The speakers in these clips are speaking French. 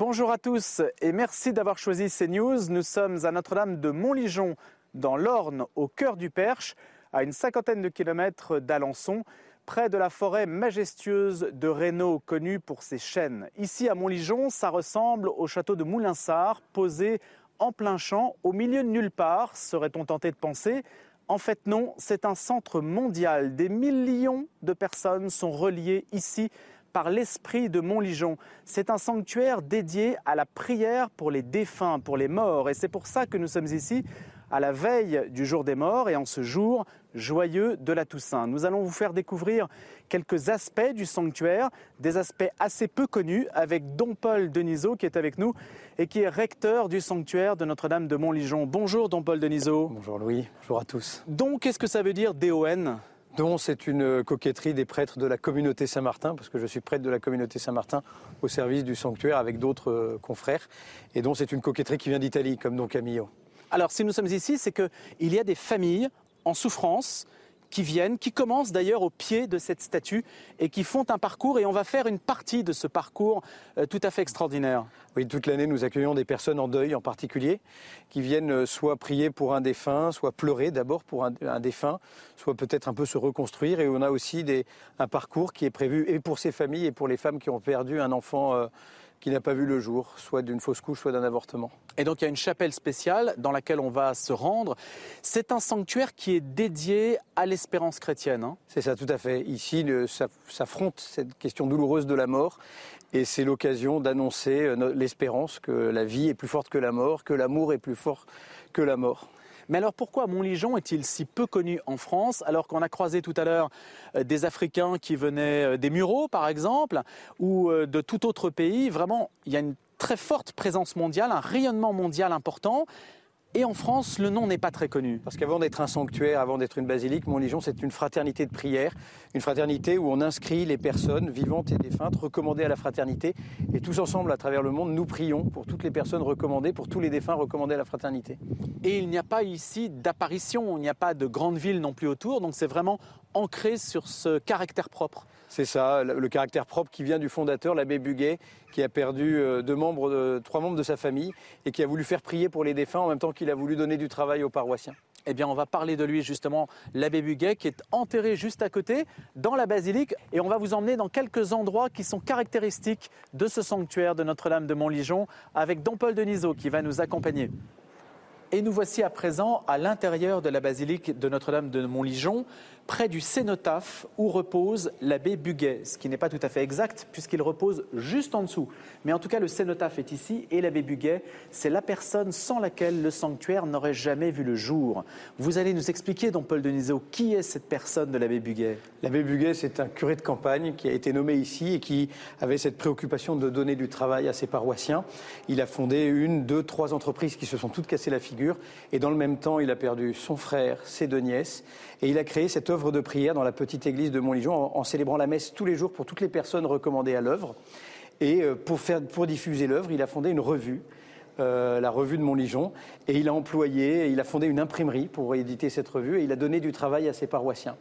Bonjour à tous et merci d'avoir choisi CNews. Nous sommes à Notre-Dame de Montligeon, dans l'Orne, au cœur du Perche, à une cinquantaine de kilomètres d'Alençon, près de la forêt majestueuse de Reynaud, connue pour ses chênes. Ici à Montligeon, ça ressemble au château de Moulinsart, posé en plein champ, au milieu de nulle part, serait-on tenté de penser. En fait, non, c'est un centre mondial. Des millions de personnes sont reliées ici par l'esprit de Montligeon. C'est un sanctuaire dédié à la prière pour les défunts, pour les morts. Et c'est pour ça que nous sommes ici à la veille du jour des morts et en ce jour joyeux de la Toussaint. Nous allons vous faire découvrir quelques aspects du sanctuaire, des aspects assez peu connus, avec Don Paul Denisot qui est avec nous et qui est recteur du sanctuaire de Notre-Dame de Montligeon. Bonjour Don Paul Denisot. Bonjour Louis, bonjour à tous. Don, qu'est-ce que ça veut dire DON Don, c'est une coquetterie des prêtres de la communauté Saint-Martin, parce que je suis prêtre de la communauté Saint-Martin au service du sanctuaire avec d'autres euh, confrères. Et donc c'est une coquetterie qui vient d'Italie, comme Don Camillo. Alors si nous sommes ici, c'est qu'il y a des familles en souffrance qui viennent, qui commencent d'ailleurs au pied de cette statue et qui font un parcours et on va faire une partie de ce parcours euh, tout à fait extraordinaire. Oui, toute l'année, nous accueillons des personnes en deuil en particulier qui viennent euh, soit prier pour un défunt, soit pleurer d'abord pour un, un, défunt, soit peut-être un peu se reconstruire. Et on a aussi un parcours qui est prévu et pour ces familles et pour les femmes qui ont perdu un enfant. Euh, qui n'a pas vu le jour, soit d'une fausse couche, soit d'un avortement. Et donc il y a une chapelle spéciale dans laquelle on va se rendre. C'est un sanctuaire qui est dédié à l'espérance chrétienne. Hein c'est ça, tout à fait. Ici, le, ça s'affronte cette question douloureuse de la mort. Et c'est l'occasion d'annoncer euh, l'espérance que la vie est plus forte que la mort, que l'amour est plus fort que la mort. Mais alors pourquoi Montligeon est-il si peu connu en France alors qu'on a croisé tout à l'heure euh, des Africains qui venaient euh, des Mureaux par exemple ou euh, de tout autre pays? Vraiment, il y a une très forte présence mondiale, un rayonnement mondial important. Et en France, le nom n'est pas très connu. Parce qu'avant d'être un sanctuaire, avant d'être une basilique, Montligeon, c'est une fraternité de prière, une fraternité où on inscrit les personnes vivantes et défuntes recommandées à la fraternité. Et tous ensemble, à travers le monde, nous prions pour toutes les personnes recommandées, pour tous les défunts recommandés à la fraternité. Et il n'y a pas ici d'apparition, il n'y a pas de grande ville non plus autour, donc c'est vraiment ancré sur ce caractère propre. C'est ça, le caractère propre qui vient du fondateur, l'abbé Buguet, qui a perdu euh, trois membres de sa famille et qui a voulu faire prier pour les défunts en même temps qu'il a voulu donner du travail aux paroissiens. Eh bien, on va parler de lui justement, l'abbé Buguet, qui est enterré juste à côté, dans la basilique, et on va vous emmener dans quelques endroits qui sont caractéristiques de ce sanctuaire de Notre-Dame de Montligeon, avec Don Paul Denisot qui va nous accompagner. Et nous voici à présent à l'intérieur de la basilique de Notre-Dame de Montligeon, près du cénotaphe où repose l'abbé Buguet, ce qui n'est pas tout à fait exact puisqu'il repose juste en dessous. Mais en tout cas, le cénotaphe est ici et l'abbé Buguet, c'est la personne sans laquelle le sanctuaire n'aurait jamais vu le jour. Vous allez nous expliquer, don Paul Denisot, qui est cette personne de l'abbé Buguet? L'abbé Buguet, c'est un curé de campagne qui a été nommé ici et qui avait cette préoccupation de donner du travail à ses paroissiens. Il a fondé une, deux, trois entreprises qui se sont toutes cassées la figure et dans le même temps, il a perdu son frère, ses deux nièces et il a créé cette œuvre de prière dans la petite église de Montligeon en, en, célébrant la messe tous les jours pour toutes les personnes recommandées à l'œuvre. Et euh, pour, faire, pour diffuser l'œuvre, il a fondé une revue. Euh, la revue de Montligeon, et il a employé, il a fondé une imprimerie pour éditer cette revue, et il a donné du travail à ses paroissiens.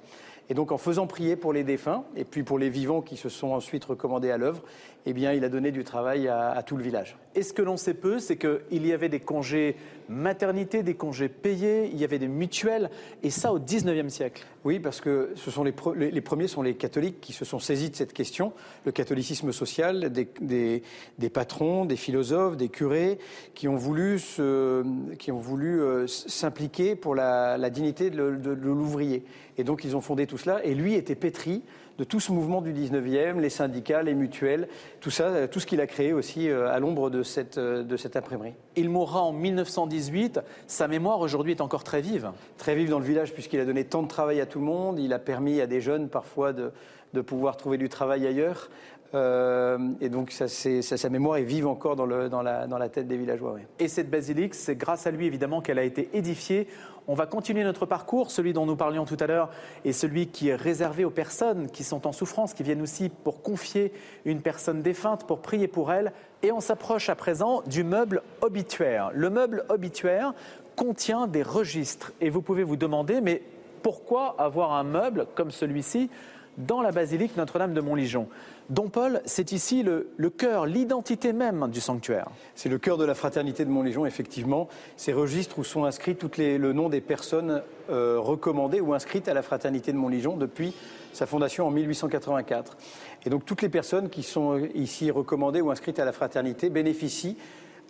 Et donc en faisant prier pour les défunts, et puis pour les vivants qui se sont ensuite recommandés à l'œuvre, eh bien il a donné du travail à, à tout le village. Et ce que l'on sait peu, c'est qu'il y avait des congés maternité, des congés payés, il y avait des mutuelles, et ça au 19e siècle. Oui, parce que ce sont les, pre les, les, premiers sont les catholiques qui se sont saisis de cette question, le catholicisme social, des, des, des patrons, des philosophes, des curés, qui ont voulu, euh, s'impliquer pour la, la, dignité de, de, de l'ouvrier. Et donc ils ont fondé tout cela, et lui était pétri de tout ce mouvement du 19e, les syndicats, les mutuelles, tout ça, tout ce qu'il a créé aussi euh, à l'ombre de cette, de cette imprimerie. Il mourra en 1918. Sa mémoire aujourd'hui est encore très vive. Très vive dans le village puisqu'il a donné tant de travail à tout le monde. Il a permis à des jeunes parfois de, de pouvoir trouver du travail ailleurs. Euh, et donc ça, sa mémoire est vive encore dans, le, dans, la, dans la, tête des villageois. Et cette basilique, c'est grâce à lui évidemment qu'elle a été édifiée. On va continuer notre parcours, celui dont nous parlions tout à l'heure, et celui qui est réservé aux personnes qui sont en souffrance, qui viennent aussi pour confier une personne défunte, pour prier pour elle. Et on s'approche à présent du meuble obituaire. Le meuble obituaire contient des registres. Et vous pouvez vous demander, mais pourquoi avoir un meuble comme celui-ci dans la basilique Notre-Dame de Montligeon? Don Paul, c'est ici le, cœur, l'identité même du sanctuaire. C'est le cœur de la fraternité de Montlégion, effectivement. Ces registres où sont inscrits toutes les, le nom des personnes euh, recommandées ou inscrites à la fraternité de Montlégion depuis sa fondation en 1884. Et donc toutes les personnes qui sont ici recommandées ou inscrites à la fraternité bénéficient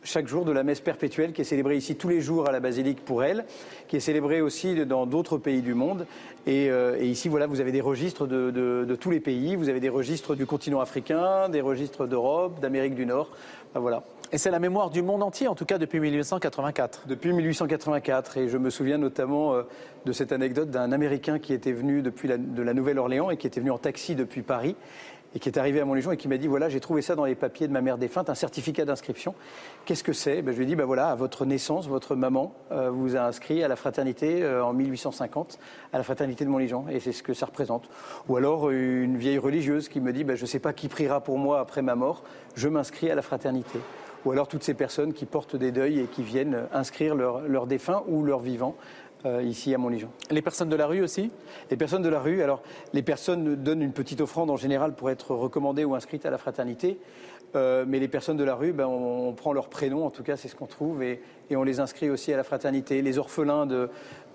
chaque jour de la messe perpétuelle qui est célébrée ici tous les jours à la basilique pour elle, qui est célébrée aussi dans d'autres pays du monde. Et, euh, ici, voilà, vous avez des registres de, tous les pays, vous avez des registres du continent africain, des registres d'Europe, d'Amérique du Nord. voilà. Et c'est la mémoire du monde entier, en tout cas depuis 1884. Depuis 1884, et je me souviens notamment euh, de cette anecdote d'un Américain qui était venu depuis de la Nouvelle-Orléans et qui était venu en taxi depuis Paris et qui est arrivé à Montlégion et qui m'a dit voilà, j'ai trouvé ça dans les papiers de ma mère défunte, un certificat d'inscription. Qu'est-ce que c'est? Ben, Je lui ai dit ben voilà, à votre naissance, votre maman euh, vous a inscrit à la fraternité euh, en 1850, à la fraternité de Montlégion, et c'est ce que ça représente. Ou alors une vieille religieuse qui me dit ben, je ne sais pas qui priera pour moi après ma mort, je m'inscris à la fraternité. Ou alors toutes ces personnes qui portent des deuils et qui viennent inscrire leurs leur défunts ou leurs vivants euh, ici à Montlégion. Les personnes de la rue aussi? Les personnes de la rue, alors les personnes donnent une petite offrande en général pour être recommandées ou inscrites à la fraternité. Euh, mais les personnes de la rue, ben, on, prend leur prénom, en tout cas c'est ce qu'on trouve, et, on les inscrit aussi à la fraternité. Les orphelins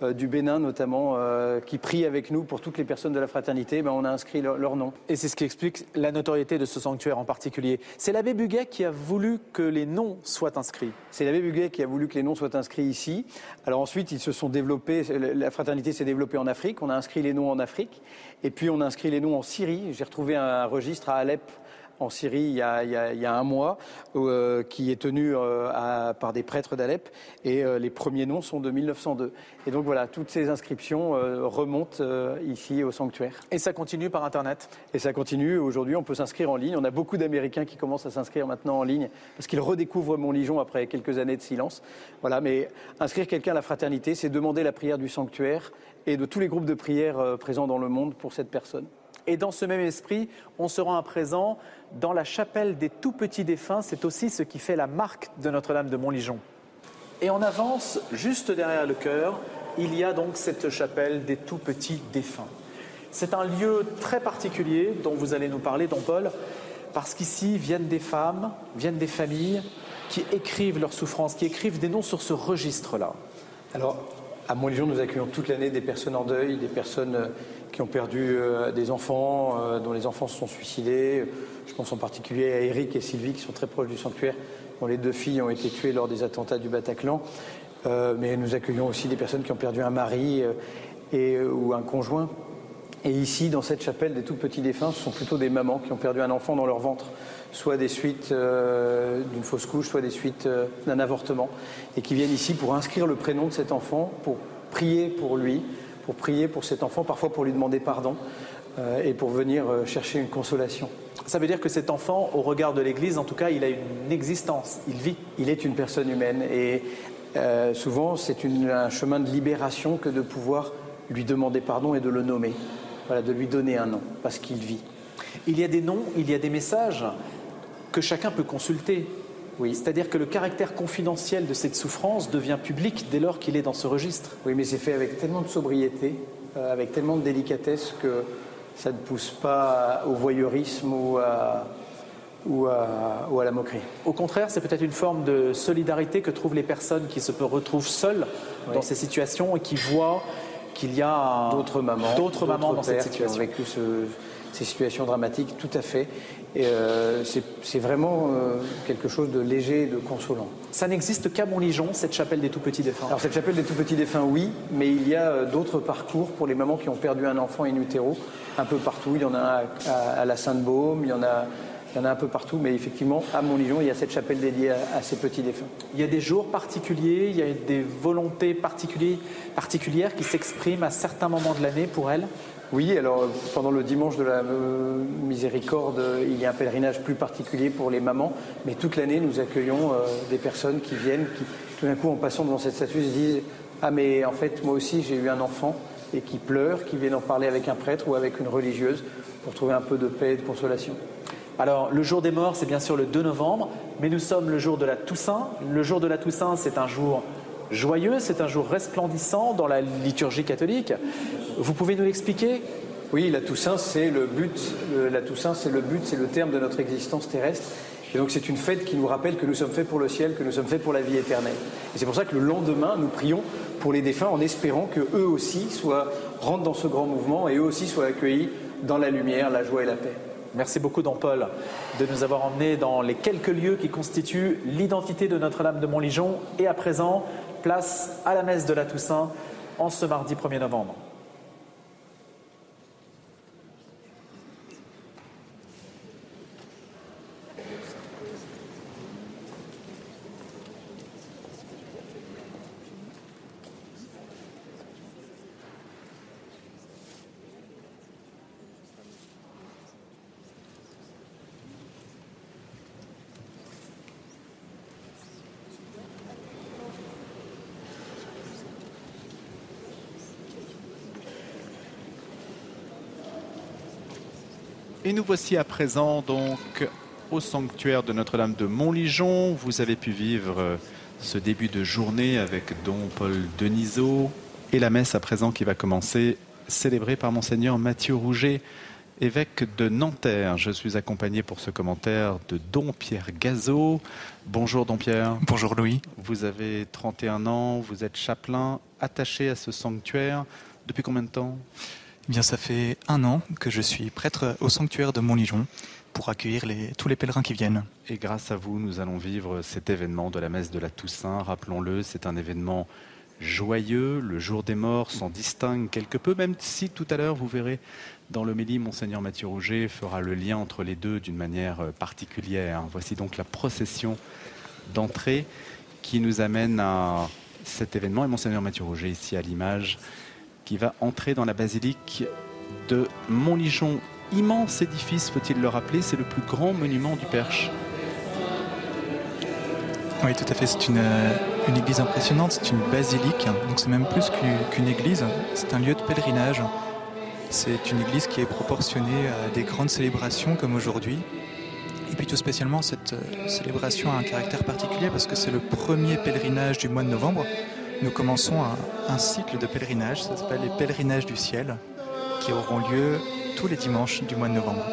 euh, du Bénin notamment, euh, qui prient avec nous pour toutes les personnes de la fraternité, ben, on a inscrit leur, nom. Et c'est ce qui explique la notoriété de ce sanctuaire en particulier. C'est l'abbé Buguet qui a voulu que les noms soient inscrits. C'est l'abbé Buguet qui a voulu que les noms soient inscrits ici. Alors ensuite, ils se sont développés, la fraternité s'est développée en Afrique, on a inscrit les noms en Afrique, et puis on a inscrit les noms en Syrie. J'ai retrouvé un registre à Alep en Syrie il y a, un mois, euh, qui est tenu euh, par des prêtres d'Alep, et euh, les premiers noms sont de 1902. Et donc voilà, toutes ces inscriptions remontent ici au sanctuaire. Et ça continue par Internet? Et ça continue. Aujourd'hui, on peut s'inscrire en ligne. On a beaucoup d'Américains qui commencent à s'inscrire maintenant en ligne parce qu'ils redécouvrent Montligeon après quelques années de silence. Voilà, mais inscrire quelqu'un à la fraternité, c'est demander la prière du sanctuaire et de tous les groupes de prière présents dans le monde pour cette personne. Et dans ce même esprit, on se rend à présent dans la chapelle des tout petits défunts. C'est aussi ce qui fait la marque de Notre-Dame de Montligeon. Et on avance juste derrière le chœur. Il y a donc cette chapelle des tout petits défunts. C'est un lieu très particulier dont vous allez nous parler, don Paul, parce qu'ici viennent des femmes, viennent des familles qui écrivent leurs souffrances, qui écrivent des noms sur ce registre-là. Alors, à Montligeon, nous accueillons toute l'année des personnes en deuil, des personnes euh, qui ont perdu euh, des enfants, euh, dont les enfants se sont suicidés. Je pense en particulier à Eric et Sylvie, qui sont très proches du sanctuaire, dont les deux filles ont été tuées lors des attentats du Bataclan. mais nous accueillons aussi des personnes qui ont perdu un mari ou un conjoint. Et ici, dans cette chapelle des tout petits défunts, ce sont plutôt des mamans qui ont perdu un enfant dans leur ventre, soit des suites d'une fausse couche, soit des suites d'un avortement, et qui viennent ici pour inscrire le prénom de cet enfant, pour prier pour lui, pour prier pour cet enfant, parfois pour lui demander pardon euh, et pour venir euh, chercher une consolation. Ça veut dire que cet enfant, au regard de l'Église, en tout cas, il a une existence, il vit. Il est une personne humaine et euh, souvent c'est un chemin de libération que de pouvoir lui demander pardon et de le nommer, voilà, de lui donner un nom, parce qu'il vit. Il y a des noms, il y a des messages que chacun peut consulter. Oui. C'est-à-dire que le caractère confidentiel de cette souffrance devient public dès lors qu'il est dans ce registre. Oui, mais c'est fait avec tellement de sobriété, euh, avec tellement de délicatesse que ça ne pousse pas au voyeurisme ou à, ou à, la moquerie. Au contraire, c'est peut-être une forme de solidarité que trouvent les personnes qui se retrouvent seules dans ces situations et qui voient qu'il y a d'autres mamans, d'autres mamans dans cette situation. Qui ont vécu ces situations dramatiques, tout à fait. Et euh, c'est vraiment euh, quelque chose de léger et de consolant. Ça n'existe qu'à Montligeon, cette chapelle des tout petits défunts Alors cette chapelle des tout petits défunts, oui, mais il y a euh, d'autres parcours pour les mamans qui ont perdu un enfant in utero, un peu partout. Il y en a à, la Sainte-Baume, il y en a il y en a un peu partout, mais effectivement, à Montligeon, il y a cette chapelle dédiée à, ces petits défunts. Il y a des jours particuliers, il y a des volontés particulières qui s'expriment à certains moments de l'année pour elles Oui, alors pendant le dimanche de la euh, miséricorde, il y a un pèlerinage plus particulier pour les mamans, mais toute l'année nous accueillons euh, des personnes qui viennent, qui tout d'un coup en passant devant cette statue se disent Ah mais en fait moi aussi j'ai eu un enfant et qui pleure, qui viennent en parler avec un prêtre ou avec une religieuse pour trouver un peu de paix et de consolation. Alors, le jour des morts, c'est bien sûr le 2 novembre, mais nous sommes le jour de la Toussaint. Le jour de la Toussaint, c'est un jour joyeux, c'est un jour resplendissant dans la liturgie catholique. Vous pouvez nous l'expliquer? Oui, la Toussaint, c'est le but. La Toussaint, c'est le but, c'est le terme de notre existence terrestre. Et donc c'est une fête qui nous rappelle que nous sommes faits pour le ciel, que nous sommes faits pour la vie éternelle. Et c'est pour ça que le lendemain, nous prions pour les défunts en espérant que eux aussi soient rentrent dans ce grand mouvement et eux aussi soient accueillis dans la lumière, la joie et la paix. Merci beaucoup, Don Paul, de nous avoir emmenés dans les quelques lieux qui constituent l'identité de Notre-Dame de Montligeon. Et à présent, place à la messe de la Toussaint en ce mardi 1er novembre. Et nous voici à présent donc au sanctuaire de Notre-Dame de Montligeon. Vous avez pu vivre euh, ce début de journée avec Don Paul Denisot et la messe à présent qui va commencer, célébrée par Monseigneur Mathieu Rouget, évêque de Nanterre. Je suis accompagné pour ce commentaire de Don Pierre Gazot. Bonjour Don Pierre. Bonjour Louis. Vous avez 31 ans, vous êtes chapelain, attaché à ce sanctuaire. Depuis combien de temps? Eh bien, ça fait un an que je suis prêtre au sanctuaire de Montligeon pour accueillir tous les pèlerins qui viennent. Et grâce à vous, nous allons vivre cet événement de la messe de la Toussaint. Rappelons-le, c'est un événement joyeux. Le jour des morts s'en distingue quelque peu, même si tout à l'heure, vous verrez dans l'homélie, Monseigneur Mathieu Rouget fera le lien entre les deux d'une manière particulière. Voici donc la procession d'entrée qui nous amène à cet événement. Et Monseigneur Mathieu Rouget, ici à l'image, qui va entrer dans la basilique de Montligeon. Immense édifice, faut-il le rappeler, c'est le plus grand monument du Perche. Oui, tout à fait. C'est une, euh, église impressionnante. C'est une basilique. Donc, c'est même plus qu'une église. C'est un lieu de pèlerinage. C'est une église qui est proportionnée à des grandes célébrations comme aujourd'hui. Et puis, tout spécialement, cette euh, célébration a un caractère particulier parce que c'est le premier pèlerinage du mois de novembre nous commençons un, cycle de pèlerinage, ça s'appelle les pèlerinages du ciel, qui auront lieu tous les dimanches du mois de novembre.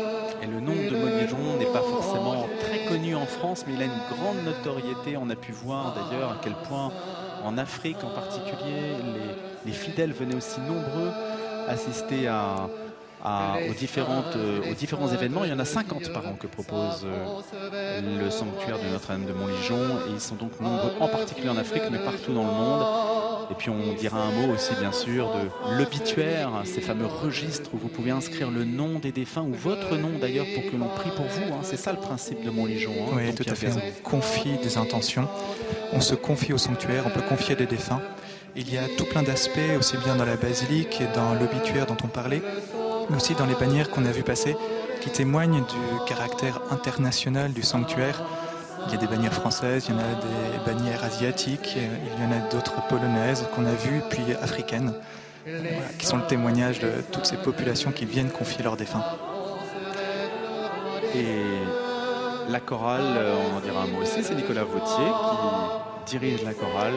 Et le nom de Montligeon n'est pas forcément très connu en France, mais il a une grande notoriété. On a pu voir d'ailleurs à quel point en Afrique en particulier, les, fidèles venaient aussi nombreux assister à, aux, différentes, aux différents événements. Il y en a 50 par an que propose euh, le sanctuaire de Notre-Dame de Montligeon et ils sont donc nombreux, en particulier en Afrique, mais partout dans le monde. Et puis on dira un mot aussi bien sûr de l'obituaire, ces fameux registres où vous pouvez inscrire le nom des défunts ou votre nom d'ailleurs pour que l'on prie pour vous. Hein. C'est ça le principe de Montligeon. Hein, oui, tout à fait. On confie des intentions, on se confie au sanctuaire, on peut confier des défunts. Il y a tout plein d'aspects, aussi bien dans la basilique et dans l'obituaire dont on parlait, mais aussi dans les bannières qu'on a vues passer, qui témoignent du caractère international du sanctuaire. Il y a des bannières françaises, il y en a des bannières asiatiques, il y en a d'autres polonaises qu'on a vues, puis africaines, qui sont le témoignage de toutes ces populations qui viennent confier leurs défunts. Et la chorale, on en dira un mot aussi, c'est Nicolas Vautier qui dirige la chorale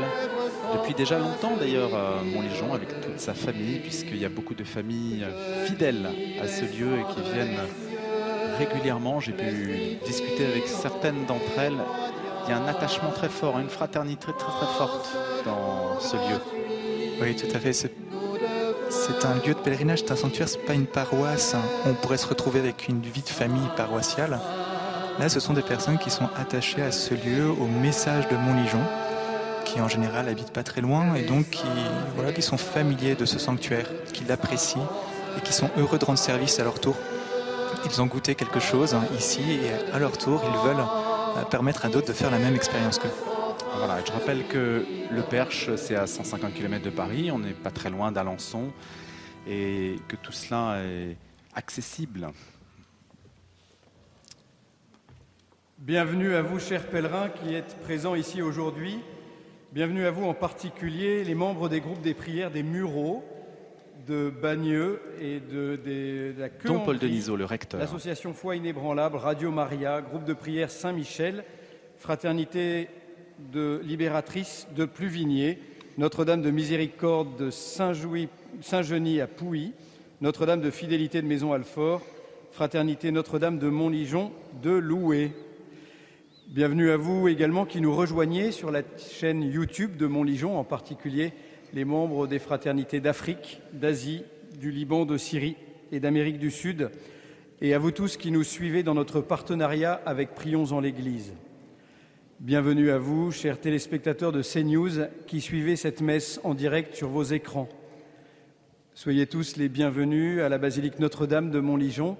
depuis déjà longtemps d'ailleurs à Montlégion avec toute sa famille, puisqu'il y a beaucoup de familles fidèles à ce lieu et qui viennent régulièrement. J'ai pu discuter avec certaines d'entre elles. Il y a un attachement très fort, une fraternité très très, forte dans ce lieu. Oui, tout à fait. C'est un lieu de pèlerinage, c'est un sanctuaire, c'est pas une paroisse. On pourrait se retrouver avec une vie de famille paroissiale. Là, ce sont des personnes qui sont attachées à ce lieu, au message de Montligeon qui en général habitent pas très loin et donc qui, sont familiers de ce sanctuaire, qui l'apprécient et qui sont heureux de rendre service à leur tour. Ils ont goûté quelque chose hein, ici et à leur tour, ils veulent euh, permettre à d'autres de faire la même expérience qu'eux. Voilà, je rappelle que le Perche, c'est à 150 km de Paris, on n'est pas très loin d'Alençon. et que tout cela est accessible. Bienvenue à vous, chers pèlerins qui êtes présents ici aujourd'hui. Bienvenue à vous en particulier, les membres des groupes des prières des Mureaux de Bagneux et de, de, la Don Paul Denisot, le recteur. L'association Foi Inébranlable, Radio Maria, groupe de prière Saint-Michel, Fraternité de Libératrice de Pluvigné, Notre-Dame de Miséricorde de Saint-Genis à Pouilly, Notre-Dame de Fidélité de Maison-Alfort, Fraternité Notre-Dame de Montligeon de Loué. Bienvenue à vous également qui nous rejoignez sur la chaîne YouTube de Montligeon, en particulier les membres des fraternités d'Afrique, d'Asie, du Liban, de Syrie et d'Amérique du Sud, et à vous tous qui nous suivez dans notre partenariat avec Prions en l'Église. Bienvenue à vous, chers téléspectateurs de CNews, qui suivez cette messe en direct sur vos écrans. Soyez tous les bienvenus à la basilique Notre-Dame de Montligeon,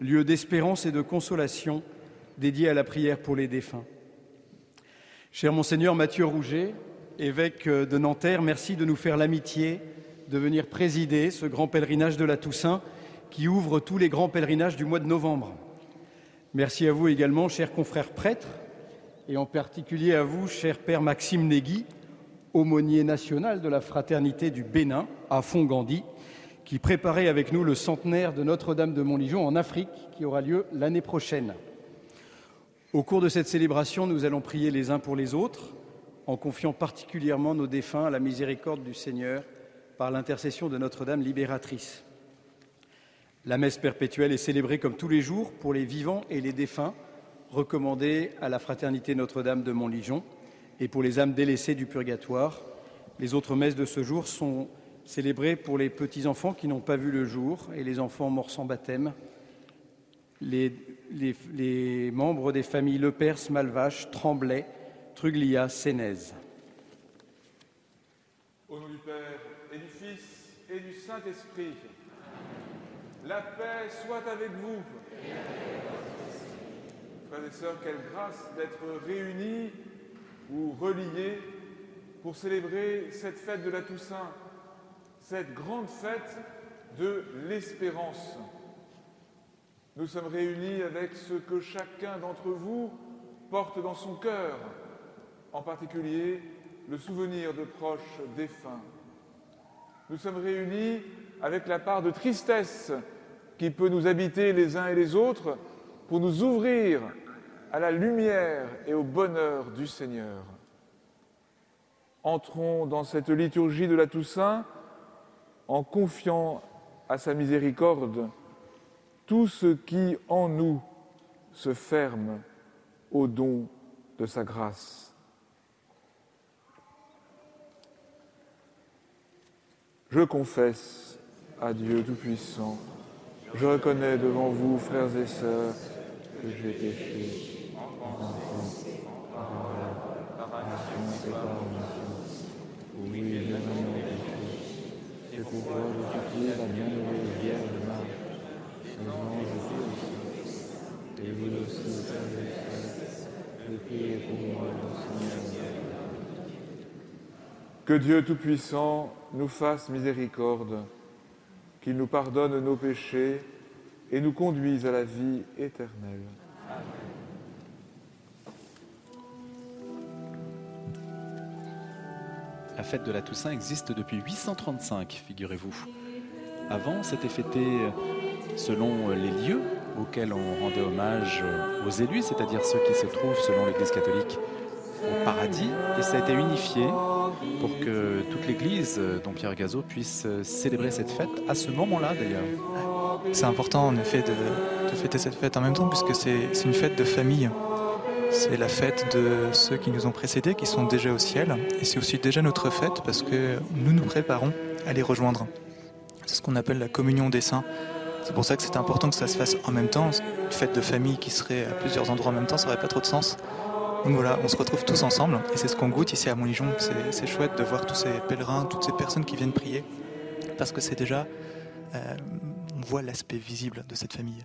lieu d'espérance et de consolation dédié à la prière pour les défunts. Cher Monseigneur Mathieu Rouget, évêque de Nanterre, merci de nous faire l'amitié de venir présider ce grand pèlerinage de la Toussaint qui ouvre tous les grands pèlerinages du mois de novembre. Merci à vous également, chers confrères prêtres, et en particulier à vous, cher Père Maxime Négui, aumônier national de la fraternité du Bénin à Fongandi, qui préparait avec nous le centenaire de Notre-Dame de Montligeon en Afrique, qui aura lieu l'année prochaine. Au cours de cette célébration, nous allons prier les uns pour les autres, en confiant particulièrement nos défunts à la miséricorde du Seigneur par l'intercession de Notre-Dame libératrice. La messe perpétuelle est célébrée comme tous les jours pour les vivants et les défunts, recommandés à la Fraternité Notre-Dame de Montligeon, et pour les âmes délaissées du purgatoire. Les autres messes de ce jour sont célébrées pour les petits-enfants qui n'ont pas vu le jour et les enfants morts sans baptême, les, les, membres des familles Lepers, Malvache, Tremblay, Truglia, Sénèze. Au nom du Père et du Fils et du Saint-Esprit, la paix soit avec vous. Frères et sœurs, quelle grâce d'être réunis ou reliés pour célébrer cette fête de la Toussaint, cette grande fête de l'espérance. Nous sommes réunis avec ce que chacun d'entre vous porte dans son cœur, en particulier le souvenir de proches défunts. Nous sommes réunis avec la part de tristesse qui peut nous habiter les uns et les autres pour nous ouvrir à la lumière et au bonheur du Seigneur. Entrons dans cette liturgie de la Toussaint en confiant à sa miséricorde tout ce qui en nous se ferme au don de sa grâce. Je confesse à Dieu Tout-Puissant, je reconnais devant vous, frères et sœurs, que j'ai péché. En je Vierge Marie, les anges aussi, Que Dieu Tout-Puissant nous fasse miséricorde, qu'il nous pardonne nos péchés et nous conduise à la vie éternelle. La fête de la Toussaint existe depuis 835, figurez-vous. Avant, c'était fêté selon les lieux auxquels on rendait hommage aux élus, c'est-à-dire ceux qui se trouvent, selon l'Église catholique, au paradis, et ça a été unifié pour que toute l'Église, dont Pierre Gazo, puisse célébrer cette fête à ce moment-là d'ailleurs. C'est important en effet de, de, fêter cette fête en même temps puisque c'est une fête de famille. C'est la fête de ceux qui nous ont précédés, qui sont déjà au ciel. Et c'est aussi déjà notre fête parce que nous nous préparons à les rejoindre. C'est ce qu'on appelle la communion des saints. C'est pour ça que c'est important que ça se fasse en même temps. Une fête de famille qui serait à plusieurs endroits en même temps, ça n'aurait pas trop de sens. Donc voilà, on se retrouve tous ensemble et c'est ce qu'on goûte ici à Montligeon. C'est chouette de voir tous ces pèlerins, toutes ces personnes qui viennent prier parce que c'est déjà, euh, on voit l'aspect visible de cette famille.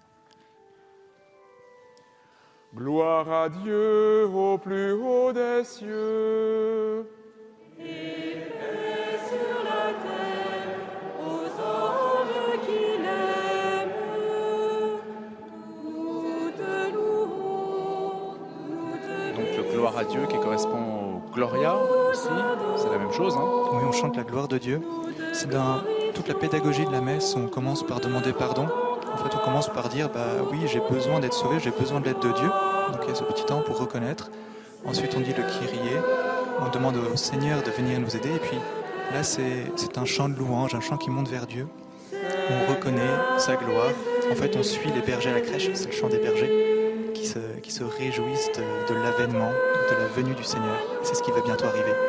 Gloire à Dieu au plus haut des cieux. Qui correspond au Gloria aussi. C'est la même chose. Hein. Oui, on chante la gloire de Dieu. C'est dans toute la pédagogie de la messe. On commence par demander pardon. En fait, on commence par dire bah oui, j'ai besoin d'être sauvé, j'ai besoin de l'aide de Dieu. Donc il y a ce petit temps pour reconnaître. Ensuite, on dit le Kyrie. On demande au Seigneur de venir nous aider. Et puis là, c'est un chant de louange, un chant qui monte vers Dieu. On reconnaît sa gloire. En fait, on suit les bergers à la crèche. C'est le chant des bergers qui se réjouissent de l'avènement, de la venue du Seigneur. C'est ce qui va bientôt arriver.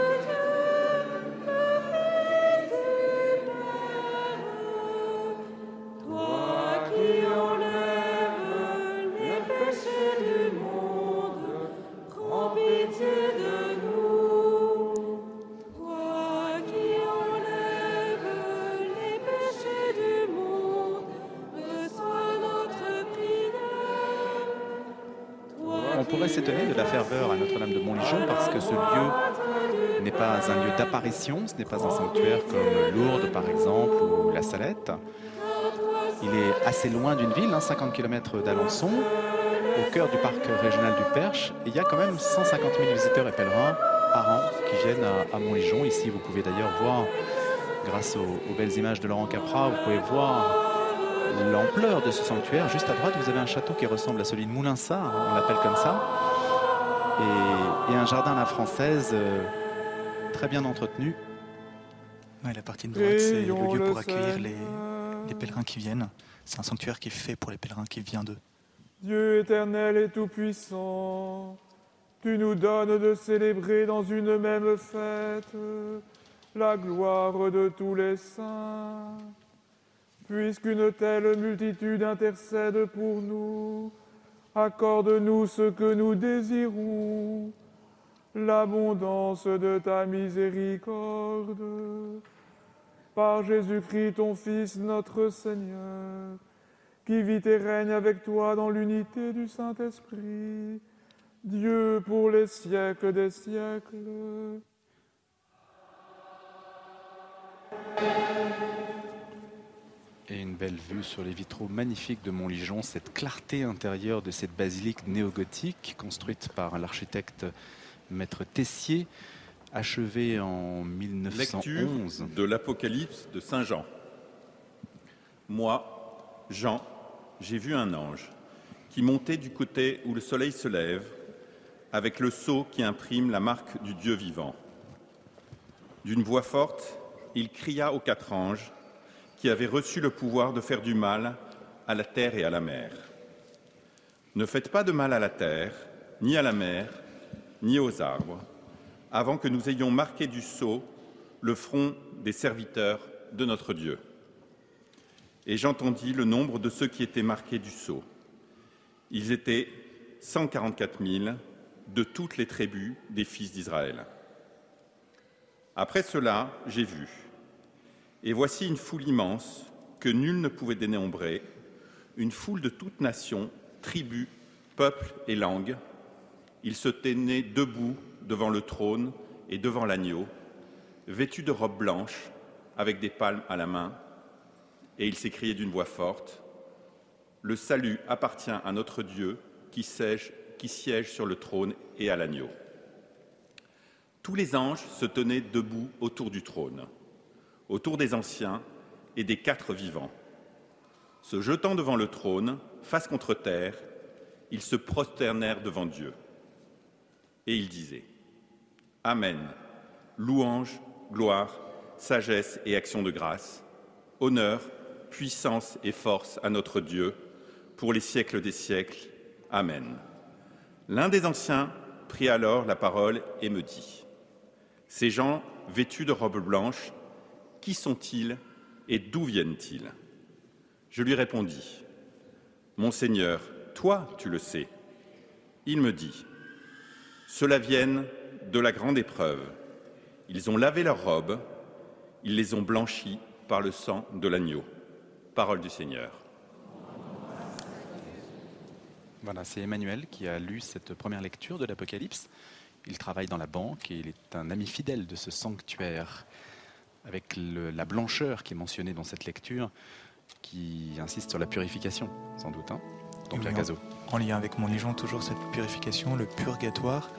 Ce n'est pas un sanctuaire comme Lourdes par exemple ou La Salette. Il est assez loin d'une ville, 50 hein, km d'Alençon, au cœur du parc régional du Perche. Et il y a quand même 150 000 visiteurs et pèlerins par an qui viennent à, Montligeon. Ici, vous pouvez d'ailleurs voir, grâce aux, belles images de Laurent Capra, vous pouvez voir l'ampleur de ce sanctuaire. Juste à droite, vous avez un château qui ressemble à celui de Moulinsart, on l'appelle comme ça, et, un jardin à la française euh, très bien entretenu. la partie de droite, c'est le lieu pour accueillir les, les pèlerins qui viennent. C'est un sanctuaire qui est fait pour les pèlerins qui viennent d'eux. Dieu éternel et tout-puissant, tu nous donnes de célébrer dans une même fête la gloire de tous les saints Puisqu'une telle multitude intercède pour nous, accorde-nous ce que nous désirons, l'abondance de ta miséricorde. Par Jésus-Christ, ton Fils, notre Seigneur, qui vit et règne avec toi dans l'unité du Saint-Esprit, Dieu pour les siècles des siècles et une belle vue sur les vitraux magnifiques de Montligeon, cette clarté intérieure de cette basilique néogothique construite par l'architecte Maître Tessier, achevée en 1911. de l'Apocalypse de Saint Jean. Moi, Jean, j'ai vu un ange qui montait du côté où le soleil se lève, avec le sceau qui imprime la marque du Dieu vivant. D'une voix forte, il cria aux quatre anges qui avait reçu le pouvoir de faire du mal à la terre et à la mer. Ne faites pas de mal à la terre, ni à la mer, ni aux arbres, avant que nous ayons marqué du sceau le front des serviteurs de notre Dieu. Et j'entendis le nombre de ceux qui étaient marqués du sceau. Ils étaient 144 000 de toutes les tribus des fils d'Israël. Après cela, j'ai vu et voici une foule immense que nul ne pouvait dénombrer, une foule de toutes nations, tribus, peuples et langues. Ils se tenaient debout devant le trône et devant l'agneau, vêtus de robes blanches, avec des palmes à la main, et ils s'écriaient d'une voix forte Le salut appartient à notre Dieu qui siège, qui siège sur le trône et à l'agneau. Tous les anges se tenaient debout autour du trône autour des anciens et des quatre vivants. Se jetant devant le trône, face contre terre, ils se prosternèrent devant Dieu. Et ils disaient Amen, louange, gloire, sagesse et action de grâce, honneur, puissance et force à notre Dieu, pour les siècles des siècles. Amen. L'un des anciens prit alors la parole et me dit Ces gens, vêtus de robes blanches, qui sont-ils et d'où viennent-ils? Je lui répondis, Mon Seigneur, toi tu le sais. Il me dit, Ceux-là viennent de la grande épreuve. Ils ont lavé leurs robes, ils les ont blanchies par le sang de l'agneau. Parole du Seigneur. Voilà, c'est Emmanuel qui a lu cette première lecture de l'Apocalypse. Il travaille dans la banque et il est un ami fidèle de ce sanctuaire avec la blancheur qui est mentionnée dans cette lecture, qui insiste sur la purification, sans doute. Hein Donc la gazo. En lien avec mon Lijon, toujours cette purification, le purgatoire.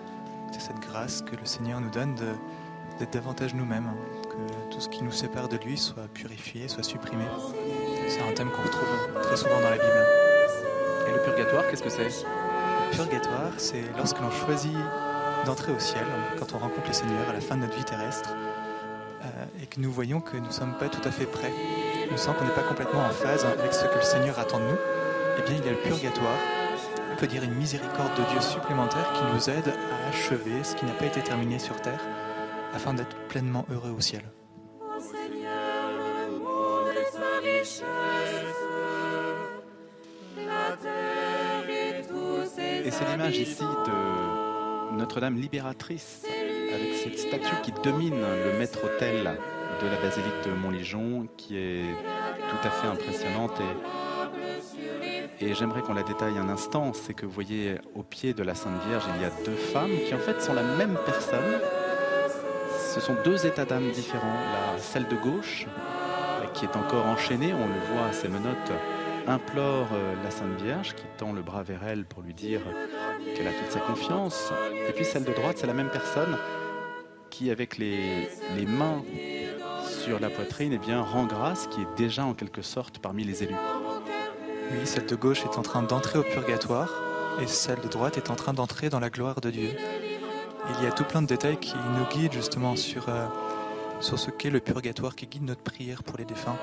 C'est cette grâce que le Seigneur nous donne d'être davantage nous-mêmes, que tout ce qui nous sépare de lui soit purifié, soit supprimé. C'est un thème qu'on retrouve très souvent dans la Bible. Et le purgatoire, qu'est-ce que c'est? Le purgatoire, c'est lorsque l'on choisit d'entrer au ciel, quand on rencontre le Seigneur à la fin de notre vie terrestre, euh, et que nous voyons que nous ne sommes pas tout à fait prêts, nous sentons qu'on n'est pas complètement en phase avec ce que le Seigneur attend de nous, eh bien il y a le purgatoire, peut dire une miséricorde de Dieu supplémentaire qui nous aide à achever ce qui n'a pas été terminé sur terre, afin d'être pleinement heureux au ciel. Et c'est l'image ici de Notre-Dame libératrice, avec cette statue qui domine le maître-autel de la basilique de Montligeon, qui est tout à fait impressionnante. Et, et j'aimerais qu'on la détaille un instant. C'est que vous voyez au pied de la Sainte Vierge, il y a deux femmes qui en fait sont la même personne. Ce sont deux états d'âme différents. La, celle de gauche, qui est encore enchaînée, on le voit à ses menottes, implore euh, la Sainte Vierge qui tend le bras vers elle pour lui dire qu'elle a toute sa confiance. Et puis celle de droite, c'est la même personne qui, avec les, les mains sur la poitrine, eh bien, rend grâce, qui est déjà en quelque sorte parmi les élus. Oui, celle de gauche est en train d'entrer au purgatoire et celle de droite est en train d'entrer dans la gloire de Dieu. Il y a tout plein de détails qui nous guident justement sur, euh, ce qu'est le purgatoire, qui guide notre prière pour les défunts.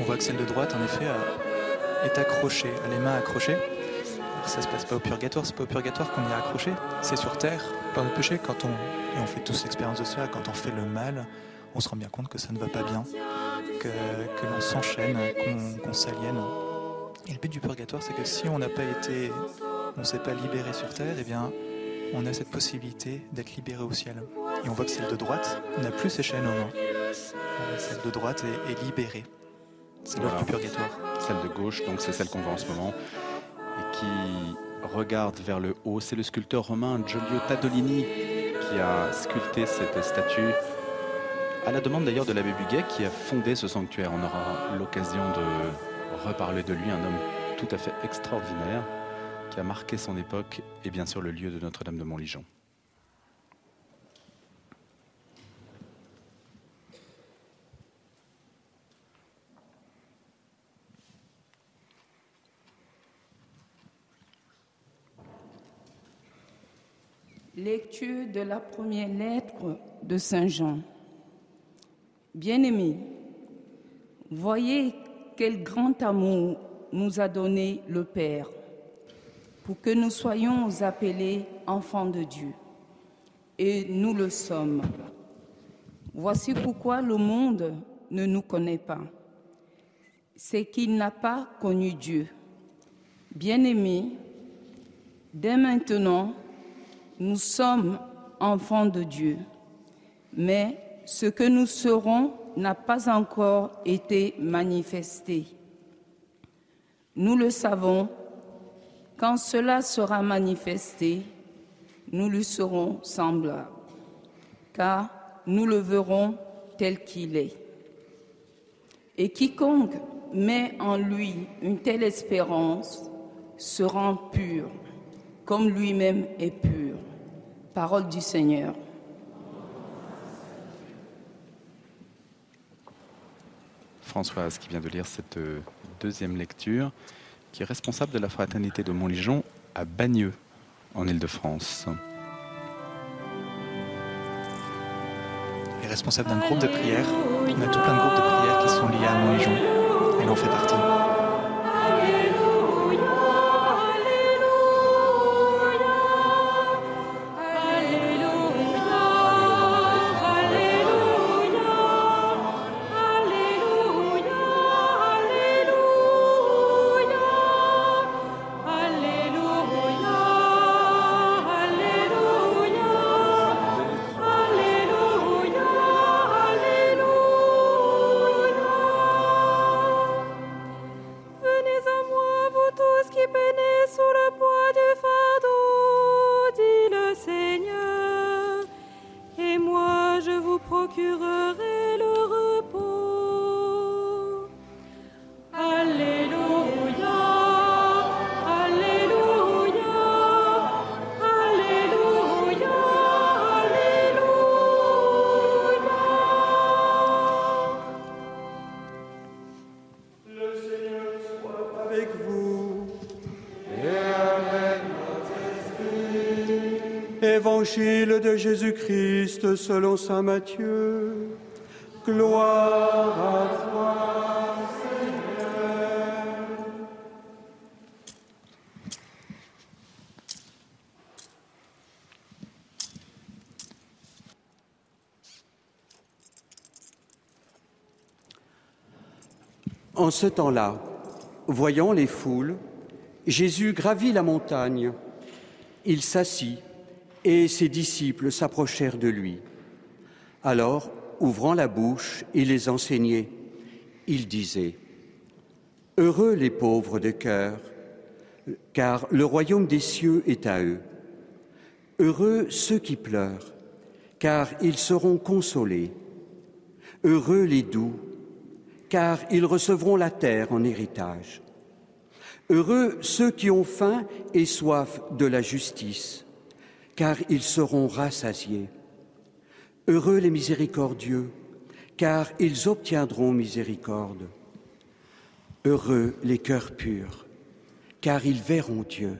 On voit que celle de droite, en effet, a, est accrochée, a les mains accrochées. Alors, ça se passe pas au purgatoire, c'est pas au purgatoire qu'on est accroché, c'est sur terre, par le péché. Quand on, et on fait tous l'expérience de cela, quand on fait le mal, on se rend bien compte que ça ne va pas bien, que, l'on s'enchaîne, qu'on s'aliène. Et le but du purgatoire, c'est que si on n'a pas été, on ne s'est pas libéré sur terre, eh bien, on a cette possibilité d'être libéré au ciel. Et on voit que celle de droite n'a plus ses chaînes aux mains. Euh, Celle de droite est, est libérée. C'est Voilà. du purgatoire. Celle de gauche, donc c'est celle qu'on voit en ce moment, et qui regarde vers le haut. C'est le sculpteur romain Giulio Tadolini qui a sculpté cette statue, à la demande d'ailleurs de l'abbé Buguet qui a fondé ce sanctuaire. On aura l'occasion de reparler de lui, un homme tout à fait extraordinaire qui a marqué son époque et bien sûr le lieu de Notre-Dame de Montligeon. Lecture de la première lettre de Saint Jean. Bien-aimés, voyez quel grand amour nous a donné le Père pour que nous soyons appelés enfants de Dieu. Et nous le sommes. Voici pourquoi le monde ne nous connaît pas. C'est qu'il n'a pas connu Dieu. Bien-aimés, dès maintenant, nous sommes enfants de Dieu, mais ce que nous serons n'a pas encore été manifesté. Nous le savons, quand cela sera manifesté, nous lui serons semblables, car nous le verrons tel qu'il est. Et quiconque met en lui une telle espérance se rend pur, comme lui-même est pur. Parole du Seigneur. Françoise qui vient de lire cette euh, deuxième lecture, qui est responsable de la fraternité de Montligeon à Bagneux, en Île-de-France. Elle est responsable d'un groupe de prière. On a tout plein de groupes de prière qui sont liés à Montligeon. Elle en fait partie. Selon Saint Matthieu. Gloire à toi, Seigneur. En ce temps-là, voyant les foules, Jésus gravit la montagne. Il s'assit et ses disciples s'approchèrent de lui. Alors, ouvrant la bouche, il les enseignait. Il disait, Heureux les pauvres de cœur, car le royaume des cieux est à eux. Heureux ceux qui pleurent, car ils seront consolés. Heureux les doux, car ils recevront la terre en héritage. Heureux ceux qui ont faim et soif de la justice, car ils seront rassasiés. Heureux les miséricordieux, car ils obtiendront miséricorde. Heureux les cœurs purs, car ils verront Dieu.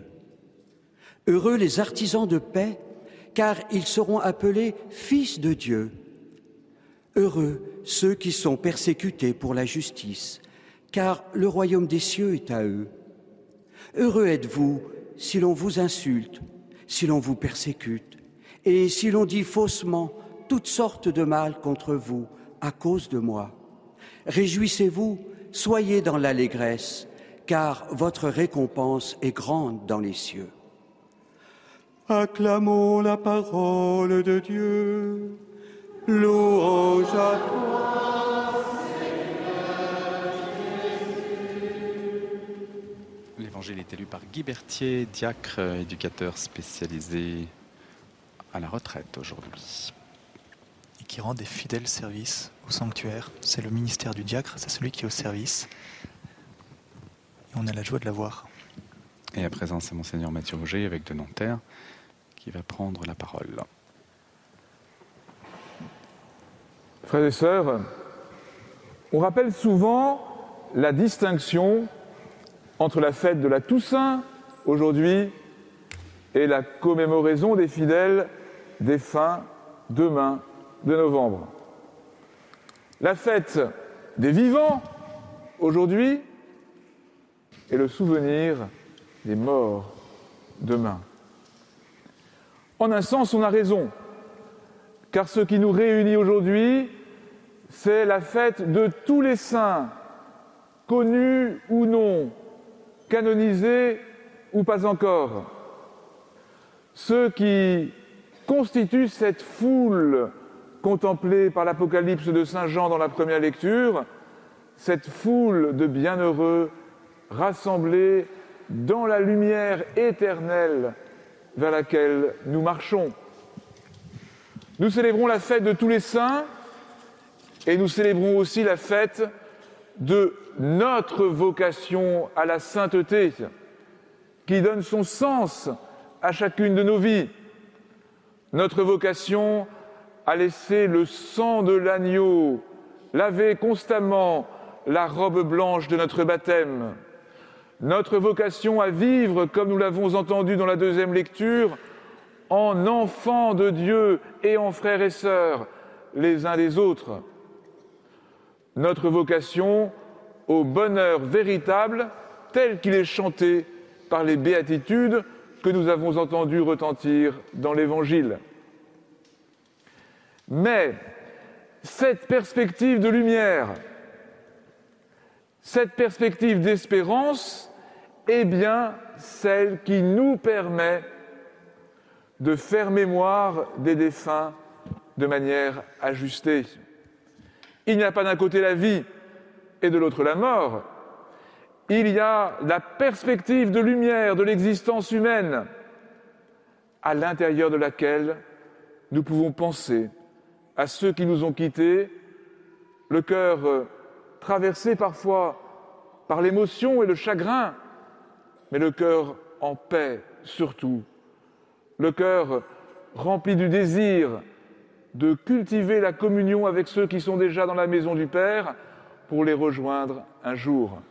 Heureux les artisans de paix, car ils seront appelés fils de Dieu. Heureux ceux qui sont persécutés pour la justice, car le royaume des cieux est à eux. Heureux êtes-vous si l'on vous insulte, si l'on vous persécute, et si l'on dit faussement toutes sortes de mal contre vous à cause de moi. Réjouissez-vous, soyez dans l'allégresse, car votre récompense est grande dans les cieux. Acclamons la parole de Dieu. Louange à toi. L'évangile est élu par Guy Berthier, diacre, éducateur spécialisé à la retraite aujourd'hui. Qui rend des fidèles services au sanctuaire. C'est le ministère du diacre, c'est celui qui est au service. Et on a la joie de l'avoir. Et à présent, c'est Monseigneur Mathieu Roger, avec de Nanterre, qui va prendre la parole. Frères et sœurs, on rappelle souvent la distinction entre la fête de la Toussaint aujourd'hui et la commémoraison des fidèles défunts demain de novembre. La fête des vivants aujourd'hui et le souvenir des morts demain. En un sens, on a raison, car ce qui nous réunit aujourd'hui, c'est la fête de tous les saints, connus ou non, canonisés ou pas encore. Ceux qui constituent cette foule contemplée par l'Apocalypse de Saint Jean dans la première lecture, cette foule de bienheureux rassemblés dans la lumière éternelle vers laquelle nous marchons. Nous célébrons la fête de tous les saints et nous célébrons aussi la fête de notre vocation à la sainteté qui donne son sens à chacune de nos vies. Notre vocation à laisser le sang de l'agneau laver constamment la robe blanche de notre baptême. Notre vocation à vivre, comme nous l'avons entendu dans la deuxième lecture, en enfants de Dieu et en frères et sœurs les uns des autres. Notre vocation au bonheur véritable tel qu'il est chanté par les béatitudes que nous avons entendu retentir dans l'Évangile. Mais cette perspective de lumière, cette perspective d'espérance est bien celle qui nous permet de faire mémoire des défunts de manière ajustée. Il n'y a pas d'un côté la vie et de l'autre la mort. Il y a la perspective de lumière de l'existence humaine à l'intérieur de laquelle nous pouvons penser à ceux qui nous ont quittés, le cœur traversé parfois par l'émotion et le chagrin, mais le cœur en paix surtout, le cœur rempli du désir de cultiver la communion avec ceux qui sont déjà dans la maison du Père pour les rejoindre un jour.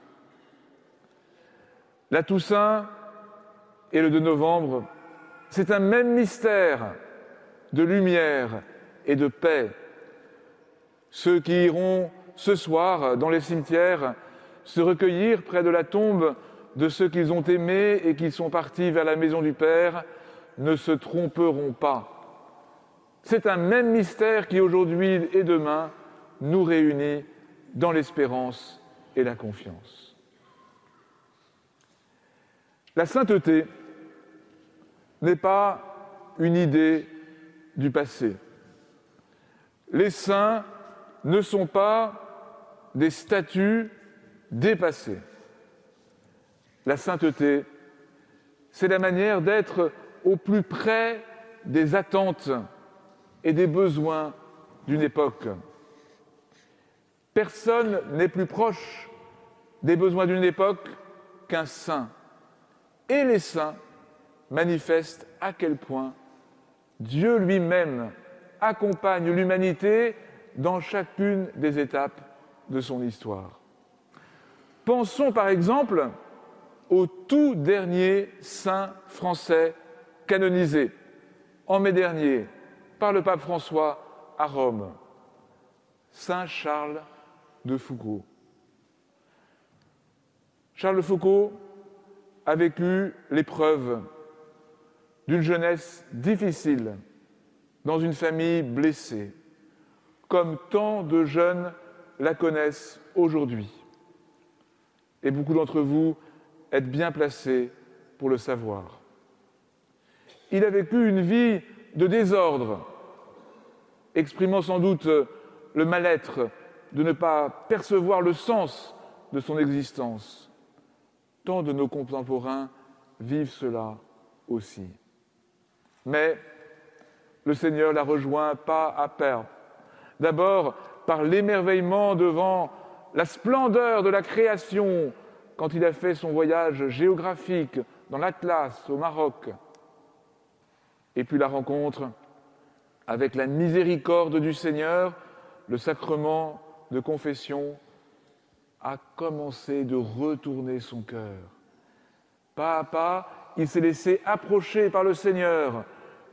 La Toussaint et le 2 novembre C'est un même mystère de lumière et de paix. Ceux qui iront ce soir dans les cimetières se recueillir près de la tombe de ceux qu'ils ont aimés et qui sont partis vers la maison du Père ne se tromperont pas. C'est un même mystère qui aujourd'hui et demain nous réunit dans l'espérance et la confiance. La sainteté n'est pas une idée du passé. Les saints ne sont pas des statuts dépassés. La sainteté, c'est la manière d'être au plus près des attentes et des besoins d'une époque. Personne n'est plus proche des besoins d'une époque qu'un saint. Et les saints manifestent à quel point Dieu lui-même accompagne l'humanité dans chacune des étapes de son histoire. Pensons par exemple au tout dernier saint français canonisé en mai dernier par le pape François à Rome, Saint Charles de Foucault. Charles de Foucault a vécu l'épreuve d'une jeunesse difficile dans une famille blessée, comme tant de jeunes la connaissent aujourd'hui. Et beaucoup d'entre vous êtes bien placés pour le savoir. Il a vécu une vie de désordre, exprimant sans doute le mal-être de ne pas percevoir le sens de son existence. Tant de nos contemporains vivent cela aussi. Mais le Seigneur l'a rejoint pas à perdre. D'abord par l'émerveillement devant la splendeur de la création quand il a fait son voyage géographique dans l'Atlas au Maroc. Et puis la rencontre avec la miséricorde du Seigneur, le sacrement de confession a commencé de retourner son cœur. Pas à pas, il s'est laissé approcher par le Seigneur.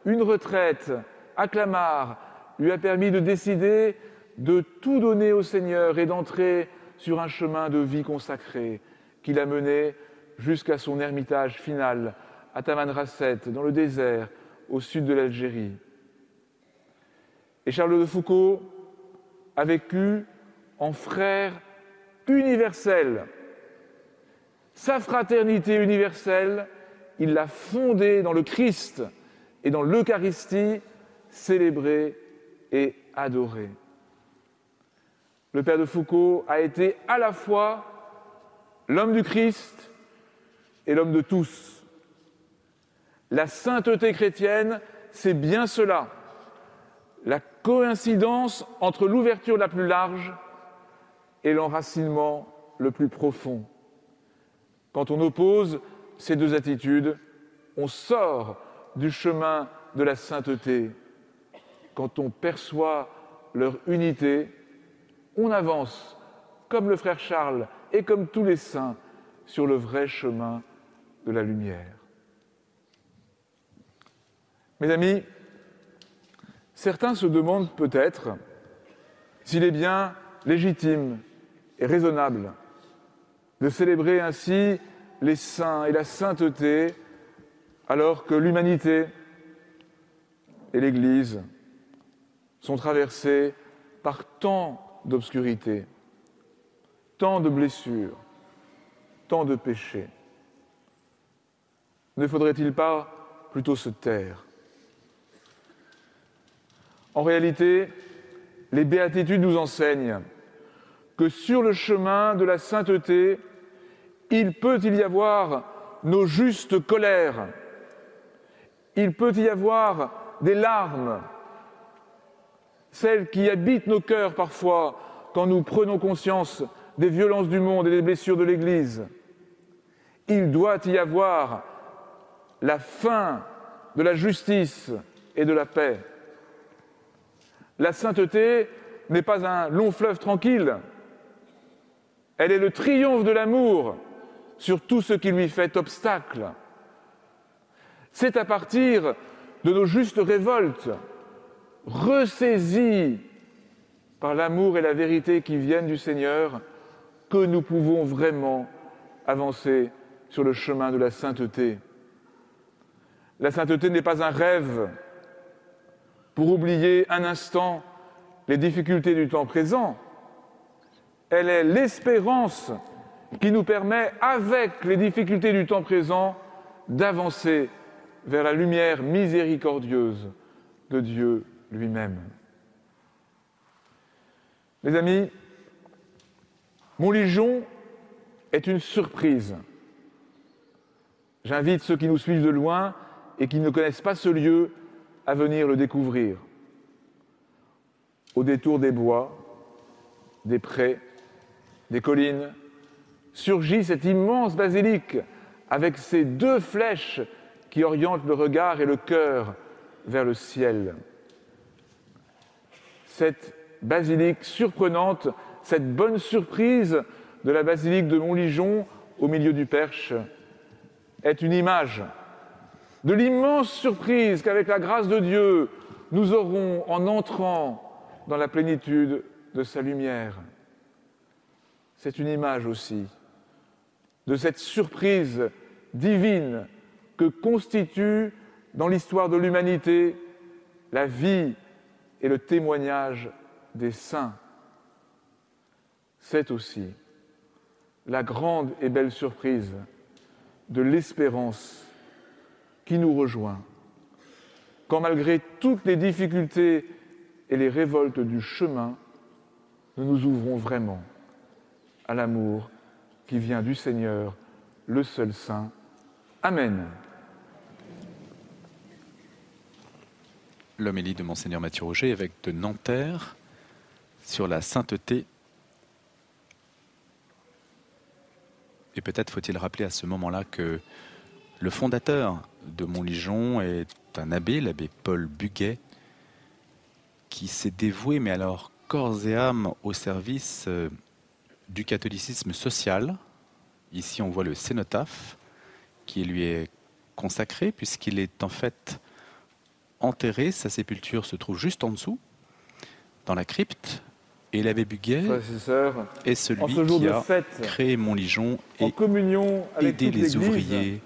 Une retraite à Clamart lui a permis de décider de tout donner au Seigneur et d'entrer sur un chemin de vie consacré qui l'a mené jusqu'à son ermitage final à Tamanrasset, dans le désert, au sud de l'Algérie. Et Charles de Foucault a vécu en frère universel. Sa fraternité universelle, il l'a fondée dans le Christ et dans l'Eucharistie, célébrée et adorée. Le Père de Foucault a été à la fois l'homme du Christ et l'homme de tous. La sainteté chrétienne, c'est bien cela, la coïncidence entre l'ouverture la plus large et l'enracinement le plus profond. Quand on oppose ces deux attitudes, on sort du chemin de la sainteté. Quand on perçoit leur unité, on avance, comme le frère Charles et comme tous les saints, sur le vrai chemin de la lumière. Mes amis, certains se demandent peut-être s'il est bien légitime et raisonnable de célébrer ainsi les saints et la sainteté alors que l'humanité et l'Église sont traversées par tant d'obscurité, tant de blessures, tant de péchés. Ne faudrait-il pas plutôt se taire? En réalité, les béatitudes nous enseignent que sur le chemin de la sainteté, il peut y avoir nos justes colères, il peut y avoir des larmes, celles qui habitent nos cœurs parfois quand nous prenons conscience des violences du monde et des blessures de l'Église. Il doit y avoir la fin de la justice et de la paix. La sainteté n'est pas un long fleuve tranquille, elle est le triomphe de l'amour sur tout ce qui lui fait obstacle. C'est à partir de nos justes révoltes, ressaisies par l'amour et la vérité qui viennent du Seigneur, que nous pouvons vraiment avancer sur le chemin de la sainteté. La sainteté n'est pas un rêve pour oublier un instant les difficultés du temps présent. Elle est l'espérance qui nous permet, avec les difficultés du temps présent, d'avancer vers la lumière miséricordieuse de Dieu lui-même. Les amis, Montligeon est une surprise. J'invite ceux qui nous suivent de loin et qui ne connaissent pas ce lieu à venir le découvrir. Au détour des bois, des prés, des collines, surgit cette immense basilique avec ses deux flèches qui orientent le regard et le cœur vers le ciel. Cette basilique surprenante, cette bonne surprise de la basilique de Montligeon au milieu du Perche est une image de l'immense surprise qu'avec la grâce de Dieu, nous aurons en entrant dans la plénitude de sa lumière. C'est une image aussi de cette surprise divine que constitue dans l'histoire de l'humanité la vie et le témoignage des saints. C'est aussi la grande et belle surprise de l'espérance qui nous rejoint, quand malgré toutes les difficultés et les révoltes du chemin, nous nous ouvrons vraiment à l'amour qui vient du Seigneur, le seul Saint. Amen. L'homélie de Monseigneur Mathieu Roger, avec de Nanterre, sur la sainteté. Et peut-être faut-il rappeler à ce moment-là que le fondateur de Montligeon est un abbé, l'abbé Paul Buguet, qui s'est dévoué, mais alors corps et âme, au service euh, du catholicisme social. Ici, on voit le cénotaphe qui lui est consacré, puisqu'il est en fait enterré. Sa sépulture se trouve juste en dessous, dans la crypte. Et l'abbé Buguet est celui qui a créé Montligeon et aidé les ouvriers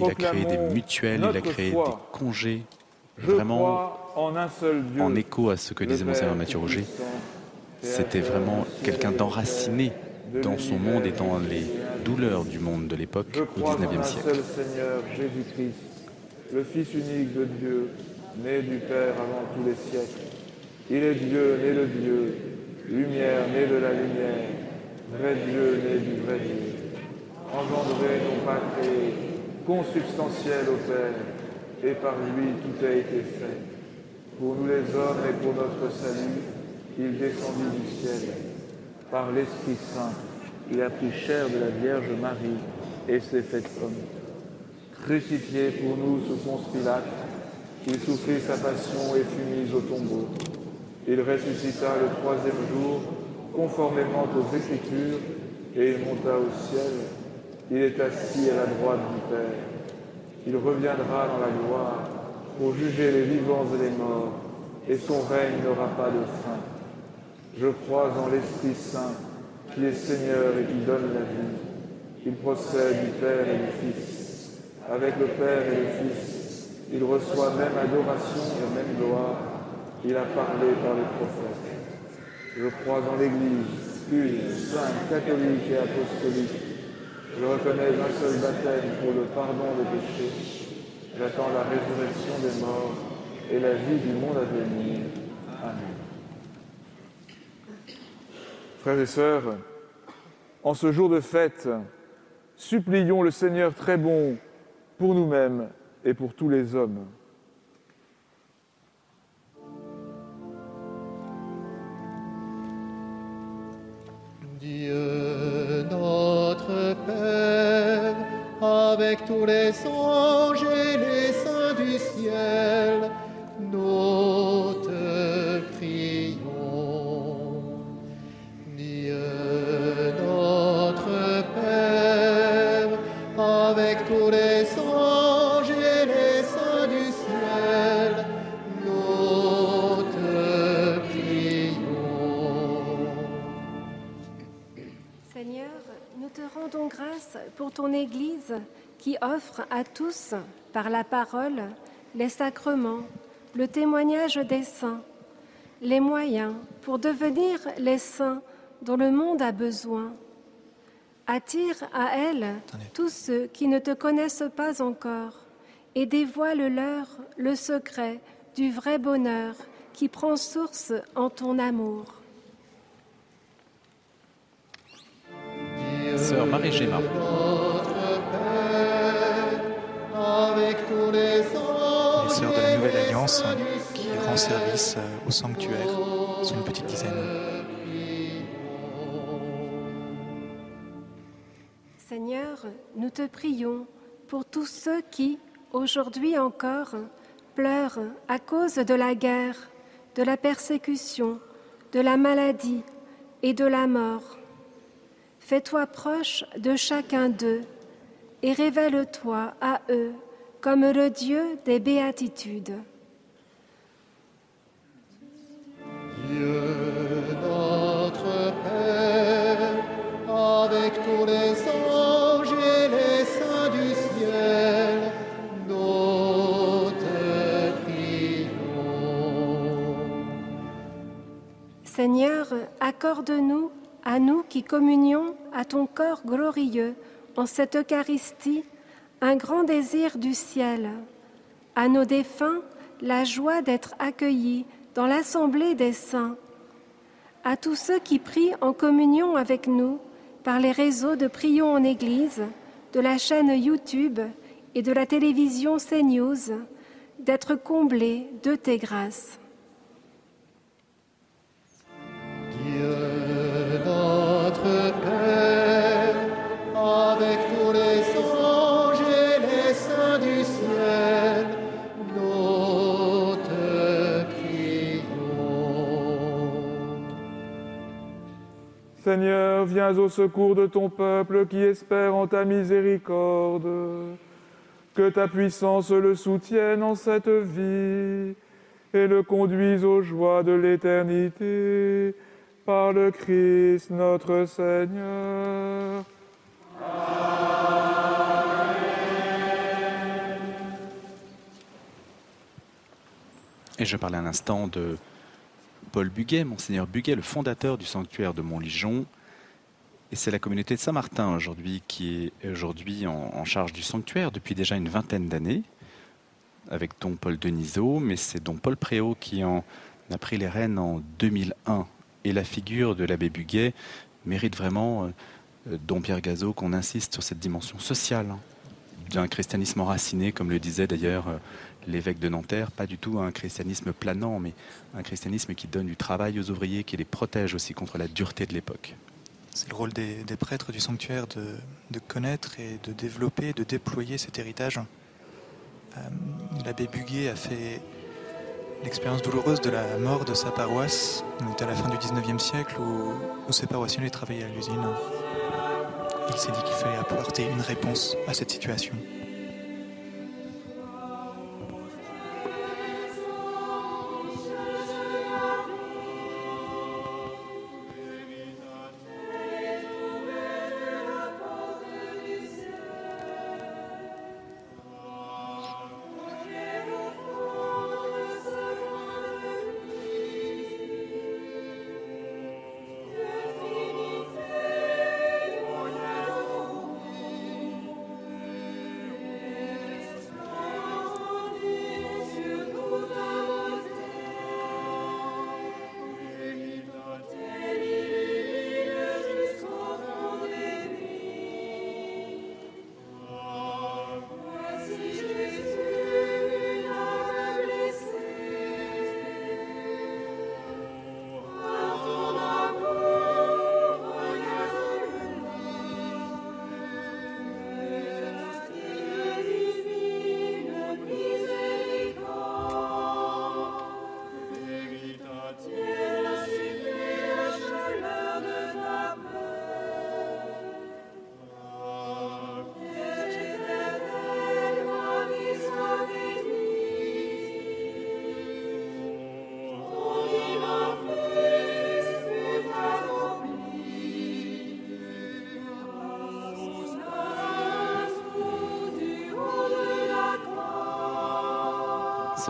il a créé des mutuelles, il a créé des congés, vraiment en, un seul en écho à ce que disait Monseigneur Mathieu Roger. C'était vraiment quelqu'un d'enraciné dans son monde et dans les douleurs du monde de l'époque au XIXe siècle. Seul Seigneur Jésus-Christ, le Fils unique de Dieu, né du Père avant tous les siècles. Il est Dieu, né de Dieu, lumière, né de la lumière, vrai Dieu, né du vrai Dieu, engendré, non pas créé, consubstantiel au Père, et par lui tout a été fait. Pour nous les hommes et pour notre salut, il descendit du ciel. Par l'Esprit Saint, il a pris chair de la Vierge Marie et s'est fait homme. Crucifié pour nous sous Ponce Pilate, il souffrit sa passion et fut mis au tombeau. Il ressuscita le troisième jour, conformément aux Écritures, et il monta au ciel il est assis à la droite du Père. Il reviendra dans la gloire pour juger les vivants et les morts, et son règne n'aura pas de fin. Je crois en l'Esprit Saint, qui est Seigneur et qui donne la vie. Il procède du Père et du Fils. Avec le Père et le Fils, il reçoit même adoration et même gloire. Il a parlé par les prophètes. Je crois en l'Église, une, sainte, catholique et apostolique je reconnais un seul baptême pour le pardon des péchés. J'attends la résurrection des morts et la vie du monde à venir. Amen. Frères et sœurs, en ce jour de fête, supplions le Seigneur très bon pour nous-mêmes et pour tous les hommes. avec tous les anges et les saints du ciel, nous te prions. Dieu notre Père, avec tous les ton Église qui offre à tous, par la parole, les sacrements, le témoignage des saints, les moyens pour devenir les saints dont le monde a besoin. Attire à elle tous ceux qui ne te connaissent pas encore et dévoile-leur le secret du vrai bonheur qui prend source en ton amour. Sœur Marie Géma. Les sœurs de la Nouvelle Alliance qui rend service euh, au sanctuaire, c'est une petite dizaine. Seigneur, nous te prions pour tous ceux qui, aujourd'hui encore, pleurent à cause de la guerre, de la persécution, de la maladie et de la mort. Fais-toi proche de chacun d'eux et révèle-toi à eux comme le Dieu des béatitudes. Dieu notre Père, avec tous les anges et les saints du ciel, nous te prions. Seigneur, accorde-nous, à nous qui communions à ton corps glorieux en cette Eucharistie, un grand désir du ciel. À nos défunts, la joie d'être accueillis dans l'assemblée des saints. À tous ceux qui prient en communion avec nous par les réseaux de Prions en Église, de la chaîne YouTube et de la télévision CNews, d'être comblés de tes grâces. Seigneur, viens au secours de ton peuple qui espère en ta miséricorde. Que ta puissance le soutienne en cette vie et le conduise aux joies de l'éternité par le Christ notre Seigneur. Et je parlais un instant de Paul Buguet, Monseigneur Buguet, le fondateur du sanctuaire de Montligeon. Et c'est la communauté de Saint-Martin aujourd'hui qui est aujourd'hui en, charge du sanctuaire depuis déjà une vingtaine d'années, avec Don Paul Denisot, mais c'est Don Paul Préau qui en a pris les rênes en 2001. Et la figure de l'abbé Buguet mérite vraiment, euh, Don Pierre Gazot, qu'on insiste sur cette dimension sociale hein, d'un christianisme enraciné, comme le disait d'ailleurs euh, l'évêque de Nanterre, pas du tout un christianisme planant, mais un christianisme qui donne du travail aux ouvriers, qui les protège aussi contre la dureté de l'époque. C'est le rôle des, prêtres du sanctuaire de, connaître et de développer, de déployer cet héritage. Euh, L'abbé Buguet a fait l'expérience douloureuse de la mort de sa paroisse. On était à la fin du 19e siècle où, où ses paroissiens allaient travailler à l'usine. Il s'est dit qu'il fallait apporter une réponse à cette situation.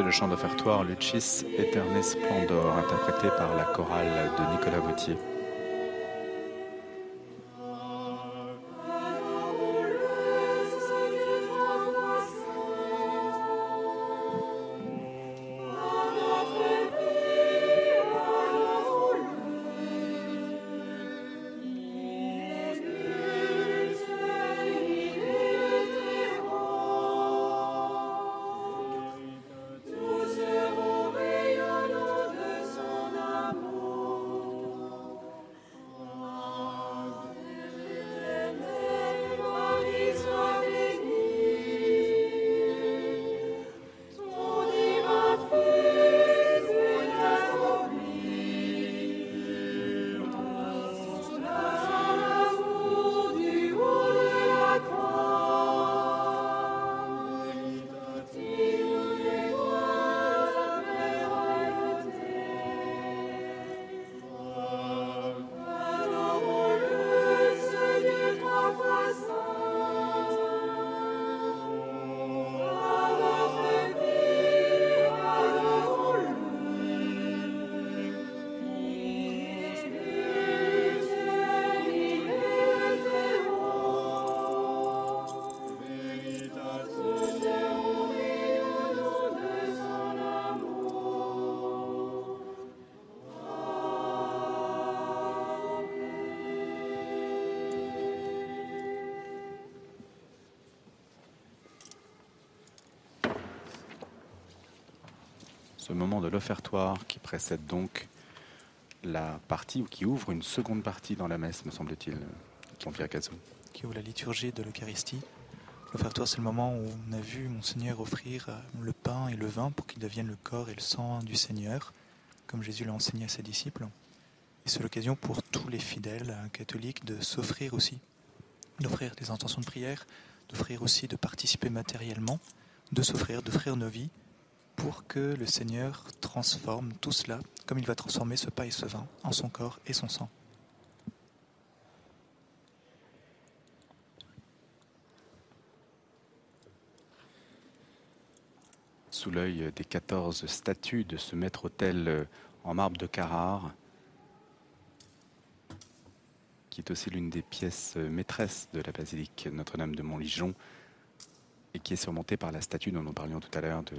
Le chant d'offertoire Lucis Aeternis Splendor, interprété par la chorale de Nicolas Vautier. Ce moment de l'offertoire qui précède donc la partie ou qui ouvre une seconde partie dans la messe, me semble-t-il, Jean-Pierre. Qui ouvre la liturgie de l'Eucharistie. L'offertoire, c'est le moment où on a vu Monseigneur offrir euh, le pain et le vin pour qu'ils deviennent le corps et le sang du Seigneur, comme Jésus l'a enseigné à ses disciples. Et c'est l'occasion pour tous les fidèles euh, catholiques de s'offrir aussi, d'offrir des intentions de prière, d'offrir aussi de participer matériellement, de s'offrir, d'offrir nos vies pour que le Seigneur transforme tout cela comme il va transformer ce pain et ce vin en son corps et son sang. Sous l'œil des 14 statues de ce maître-autel en marbre de Carrare, qui est aussi l'une des pièces maîtresses de la basilique Notre-Dame de Montligeon, et qui est surmontée par la statue dont nous parlions tout à l'heure de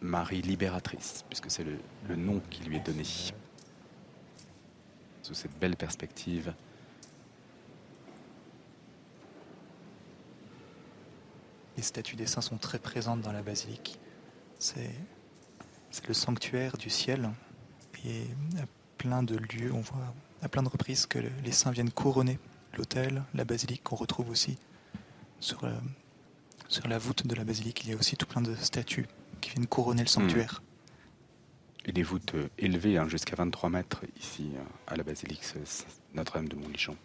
Marie libératrice, puisque c'est le, nom qui lui est donné. Sous cette belle perspective. Les statues des saints sont très présentes dans la basilique. C'est le sanctuaire du ciel. Et à plein de lieux, on voit à plein de reprises que les saints viennent couronner l'autel, la basilique qu'on retrouve aussi. Sur, euh, sur la voûte de la basilique, il y a aussi tout plein de statues qui viennent couronner le sanctuaire. Et des voûtes euh, élevées hein, jusqu'à 23 mètres ici euh, à la basilique Notre-Dame de Montlichon.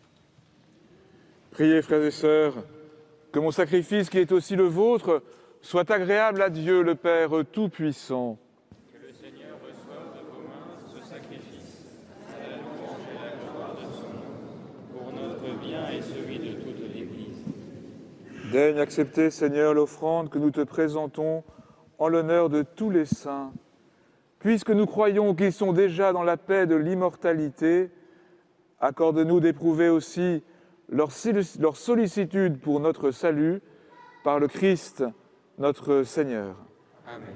Priez, frères et sœurs, que mon sacrifice, qui est aussi le vôtre, soit agréable à Dieu le Père Tout-Puissant. Que le Seigneur reçoive de vos mains ce sacrifice, à la louange et la gloire de son nom, pour notre bien et celui de toute l'Église. Daigne accepter, Seigneur, l'offrande que nous te présentons en l'honneur de tous les saints. Puisque nous croyons qu'ils sont déjà dans la paix de l'immortalité, accorde-nous d'éprouver aussi leur, sollicitude pour notre salut par le Christ, notre Seigneur. Amen.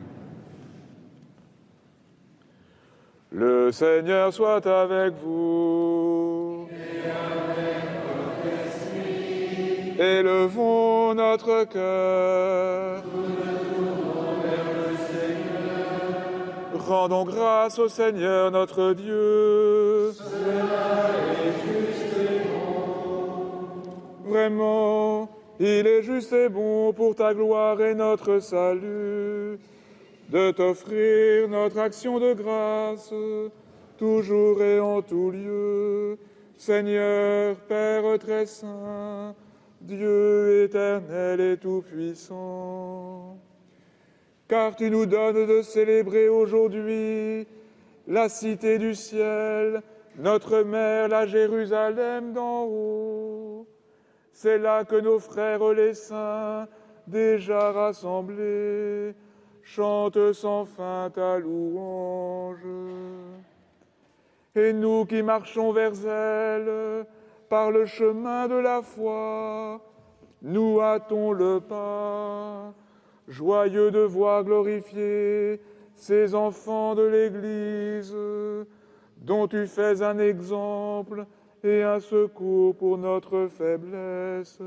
Le Seigneur soit avec vous. Et avec votre esprit. Élevons notre cœur. Rendons grâce au Seigneur notre Dieu. Vraiment, il est juste et bon pour ta gloire et notre salut de t'offrir notre action de grâce, toujours et en tout lieu. Seigneur, Père très saint, Dieu éternel et tout-puissant car tu nous donnes de célébrer aujourd'hui la cité du ciel, notre mère, la Jérusalem d'en haut. C'est là que nos frères les saints, déjà rassemblés, chante sans fin ta louange. Et nous qui marchons vers elle par le chemin de la foi, nous hâtons le pas, joyeux de voir glorifier ces enfants de l'Église, dont tu fais un exemple et un secours pour notre faiblesse.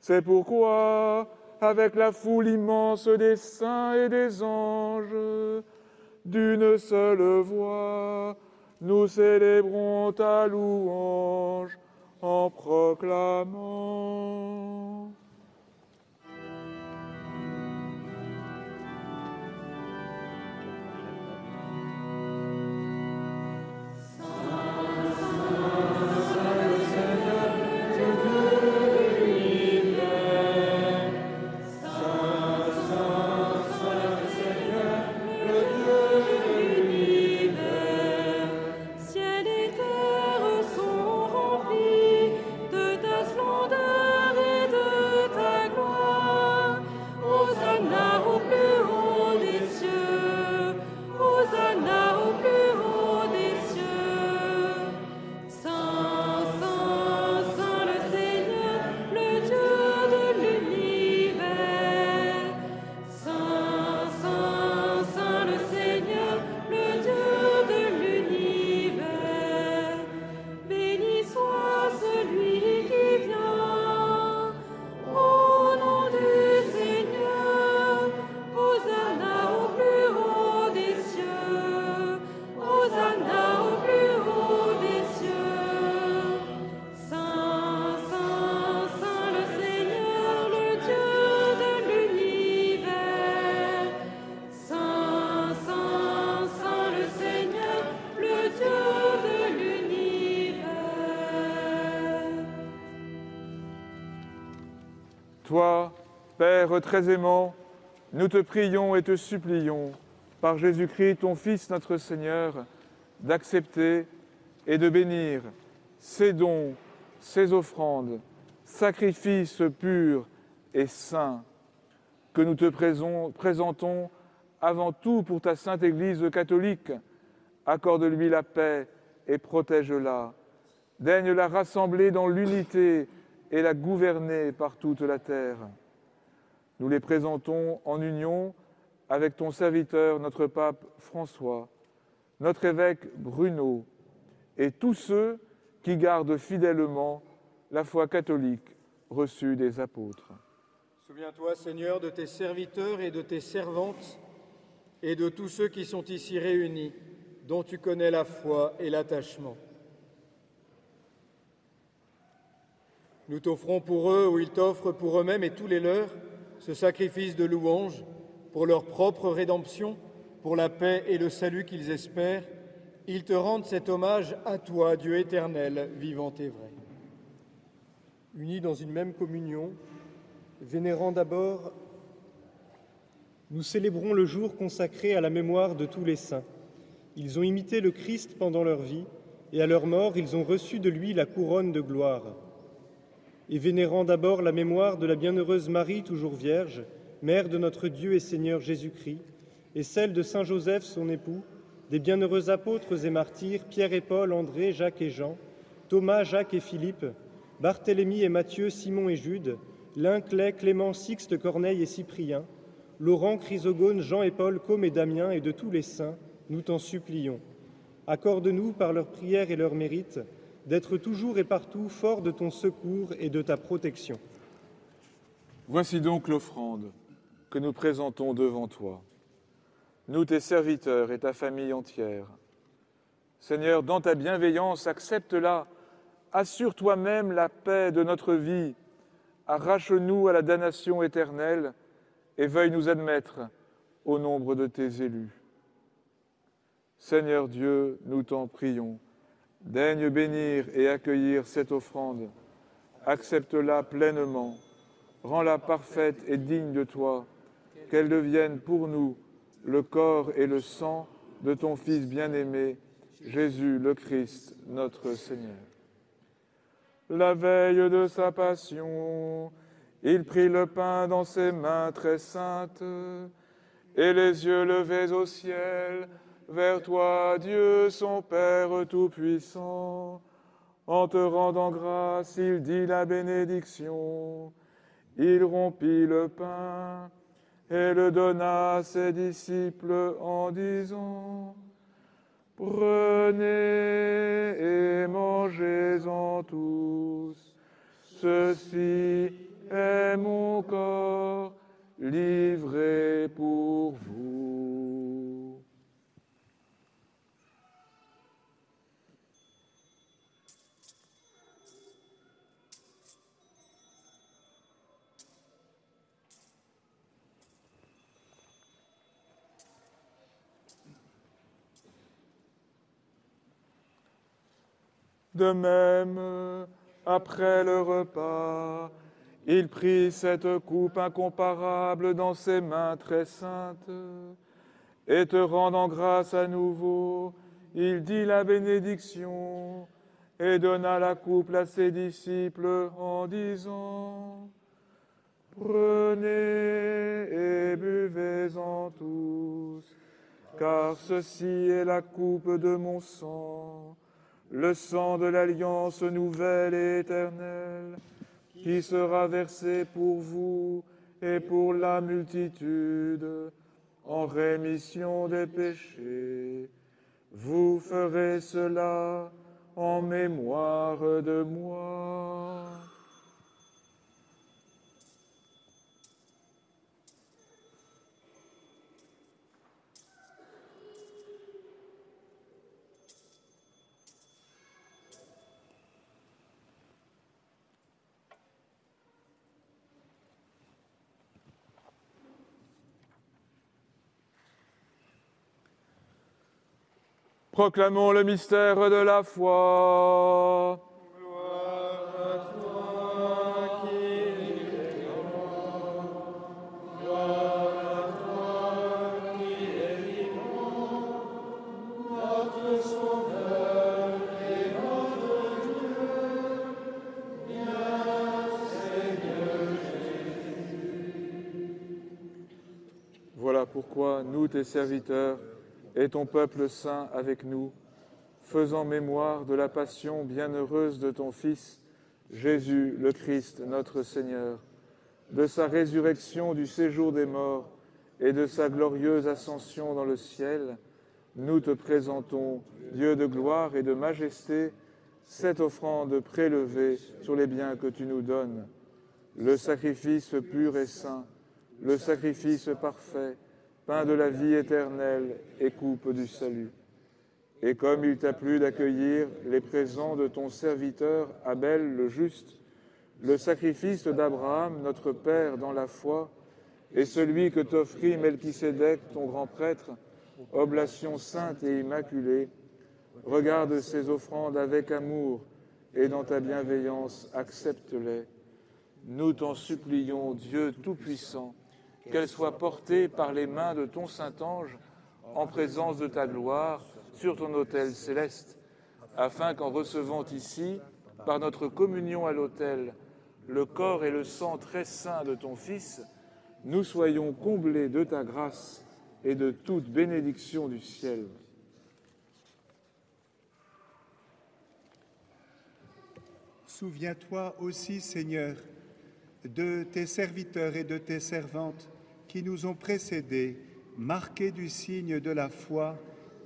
C'est pourquoi, avec la foule immense des saints et des anges, d'une seule voix, nous célébrons ta louange en proclamant. Très aimant, nous te prions et te supplions, par Jésus-Christ, ton Fils notre Seigneur, d'accepter et de bénir ces dons, ces offrandes, sacrifices purs et saints que nous te présentons avant tout pour ta sainte Église catholique. Accorde-lui la paix et protège-la. Daigne la rassembler dans l'unité et la gouverner par toute la terre. Nous les présentons en union avec ton serviteur, notre pape François, notre évêque Bruno, et tous ceux qui gardent fidèlement la foi catholique reçue des apôtres. Souviens-toi, Seigneur, de tes serviteurs et de tes servantes, et de tous ceux qui sont ici réunis, dont tu connais la foi et l'attachement. Nous t'offrons pour eux, ou ils t'offrent pour eux-mêmes et tous les leurs, ce sacrifice de louange, pour leur propre rédemption, pour la paix et le salut qu'ils espèrent. Ils te rendent cet hommage à toi, Dieu éternel, vivant et vrai. Unis dans une même communion, vénérant d'abord, nous célébrons le jour consacré à la mémoire de tous les saints. Ils ont imité le Christ pendant leur vie, et à leur mort, ils ont reçu de lui la couronne de gloire. Et vénérant d'abord la mémoire de la bienheureuse Marie, toujours vierge, mère de notre Dieu et Seigneur Jésus-Christ, et celle de Saint Joseph, son époux, des bienheureux apôtres et martyrs, Pierre et Paul, André, Jacques et Jean, Thomas, Jacques et Philippe, Barthélemy et Matthieu, Simon et Jude, Linclay, Clément, Sixte, Corneille et Cyprien, Laurent, Chrysogone, Jean et Paul, Com et Damien, et de tous les saints, nous t'en supplions. Accorde-nous, par leurs prières et leurs mérites, d'être toujours et partout forts de ton secours et de ta protection. Voici donc l'offrande que nous présentons devant toi, nous tes serviteurs et ta famille entière. Seigneur, dans ta bienveillance, accepte-la, assure toi-même la paix de notre vie, arrache-nous à la damnation éternelle et veuille nous admettre au nombre de tes élus. Seigneur Dieu, nous t'en prions, daigne bénir et accueillir cette offrande, accepte-la pleinement, rends-la parfaite et digne de toi, qu'elle devienne pour nous le corps et le sang de ton Fils bien-aimé, Jésus le Christ, notre Seigneur. La veille de sa passion, Il prit le pain dans ses mains très saintes, et les yeux levés au ciel, vers toi, Dieu, son Père Tout-Puissant. En te rendant grâce, il dit la bénédiction. Il rompit le pain et le donna à ses disciples en disant, Prenez et mangez-en tous. Ceci est mon corps livré pour vous. De même, après le repas, il prit cette coupe incomparable dans ses mains très saintes, et te rendant grâce à nouveau, il dit la bénédiction et donna la coupe à ses disciples en disant, Prenez et buvez-en tous, car ceci est la coupe de mon sang, le sang de l'alliance nouvelle et éternelle qui sera versé pour vous et pour la multitude en rémission des péchés. Vous ferez cela en mémoire de moi. Proclamons le mystère de la foi. Voilà pourquoi nous, tes serviteurs, et ton peuple saint avec nous, faisant mémoire de la passion bienheureuse de ton Fils, Jésus le Christ, notre Seigneur, de sa résurrection du séjour des morts et de sa glorieuse ascension dans le ciel, nous te présentons, Dieu de gloire et de majesté, cette offrande prélevée sur les biens que tu nous donnes, le sacrifice pur et saint, le sacrifice parfait, de la vie éternelle et coupe du salut. Et comme il t'a plu d'accueillir les présents de ton serviteur Abel le juste, le sacrifice d'Abraham, notre Père dans la foi, et celui que t'offrit Melchisédek, ton grand prêtre, oblation sainte et immaculée, regarde ces offrandes avec amour et dans ta bienveillance accepte-les. Nous t'en supplions, Dieu Tout-Puissant, qu'elle soit portée par les mains de ton Saint-Ange en présence de ta gloire sur ton autel céleste, afin qu'en recevant ici, par notre communion à l'autel, le corps et le sang très saints de ton Fils, nous soyons comblés de ta grâce et de toute bénédiction du ciel. Souviens-toi aussi, Seigneur, de tes serviteurs et de tes servantes qui nous ont précédés, marqués du signe de la foi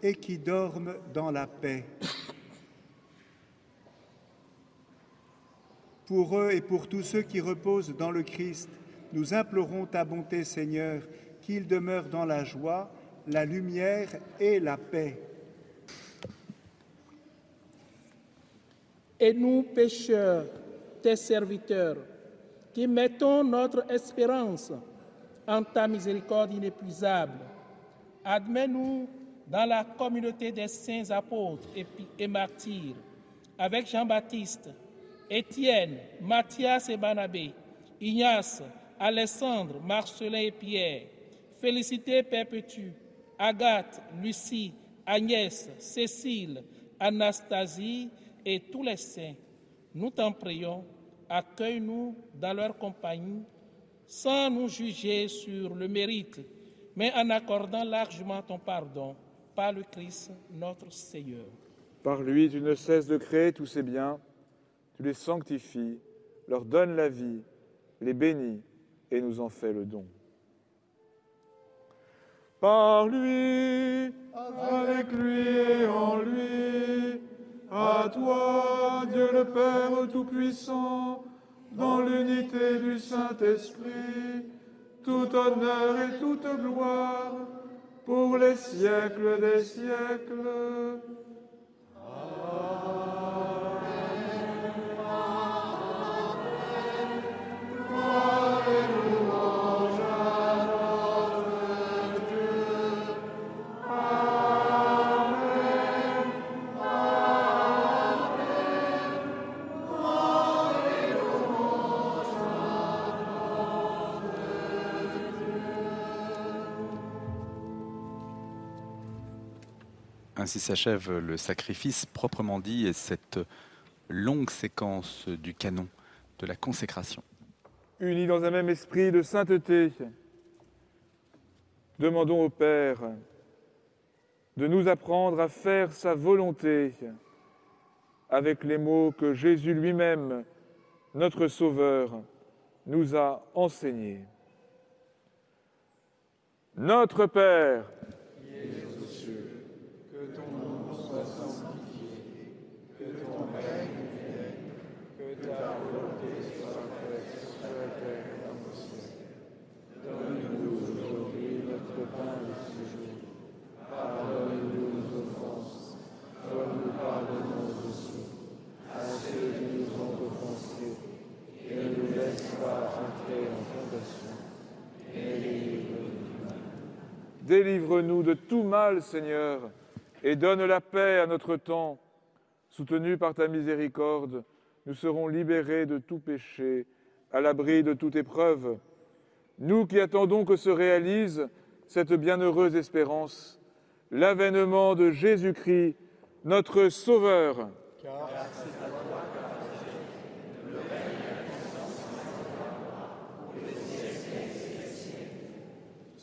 et qui dorment dans la paix. Pour eux et pour tous ceux qui reposent dans le Christ, nous implorons ta bonté, Seigneur, qu'ils demeurent dans la joie, la lumière et la paix. Et nous, pécheurs, tes serviteurs, qui mettons notre espérance en ta miséricorde inépuisable, admets-nous dans la communauté des saints apôtres et, martyrs, avec Jean-Baptiste, Étienne, Mathias et Barnabé, Ignace, Alessandre, Marcelin et Pierre, Félicité Perpétue, Agathe, Lucie, Agnès, Cécile, Anastasie et tous les saints. Nous t'en prions accueille-nous dans leur compagnie, sans nous juger sur le mérite, mais en accordant largement ton pardon par le Christ notre Seigneur. Par lui, tu ne cesses de créer tous ces biens, tu les sanctifies, leur donnes la vie, les bénis et nous en fais le don. Par lui, avec lui et en lui, à toi, Dieu le Père Tout-Puissant, dans l'unité du Saint-Esprit, tout honneur et toute gloire pour les siècles des siècles. S'achève le sacrifice proprement dit et cette longue séquence du canon de la consécration. Unis dans un même esprit de sainteté, demandons au Père de nous apprendre à faire sa volonté avec les mots que Jésus lui-même, notre Sauveur, nous a enseignés. Notre Père, Que ton nom soit sanctifié, que ton règne vienne, que ta volonté soit faite sur la terre comme au ciel. Donne-nous aujourd'hui notre pain de ce jour. Pardonne-nous nos offenses, comme nous pardonnons aussi à ceux qui nous ont offensés. Et ne nous laisse pas entrer en tentation, mais délivre-nous du mal. Délivre-nous de tout mal, Seigneur, et donne la paix à notre temps. Soutenus par ta miséricorde, nous serons libérés de tout péché, à l'abri de toute épreuve. Nous qui attendons que se réalise cette bienheureuse espérance, l'avènement de Jésus-Christ, notre Sauveur.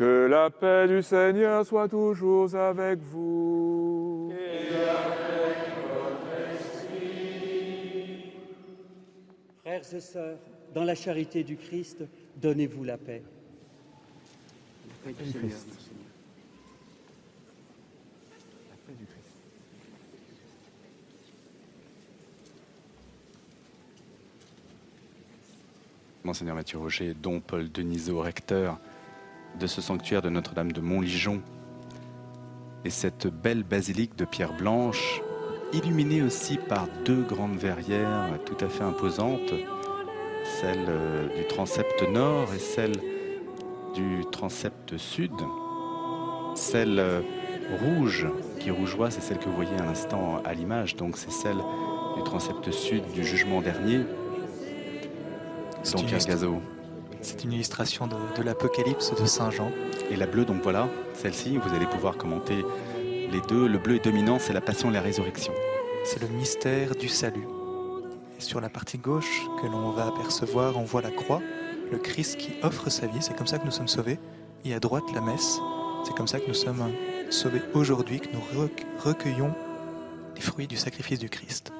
Que la paix du Seigneur soit toujours avec vous. Frères et sœurs, dans la charité du Christ, donnez-vous la paix. La paix du Seigneur, mon Seigneur. Monseigneur Mathieu Roger, dont Paul Denisot, recteur de ce sanctuaire de Notre-Dame de Montligeon, et cette belle basilique de pierre blanche, illuminée aussi par deux grandes verrières tout à fait imposantes, celle euh, du transept nord et celle du transept sud. Celle euh, rouge, qui rougeoie, c'est celle que vous voyez à l'instant à l'image, donc c'est celle du transept sud du jugement dernier. Donc un gazo. C'est une illustration de, de l'Apocalypse de Saint Jean. Et la bleue, donc voilà, celle-ci, vous allez pouvoir commenter les deux. Le bleu est dominant, c'est la passion et la résurrection. C'est le mystère du salut. Et sur la partie gauche que l'on va apercevoir, on voit la croix, le Christ qui offre sa vie. C'est comme ça que nous sommes sauvés. Et à droite, la messe. C'est comme ça que nous sommes sauvés aujourd'hui, que nous rec- recueillons les fruits du sacrifice du Christ.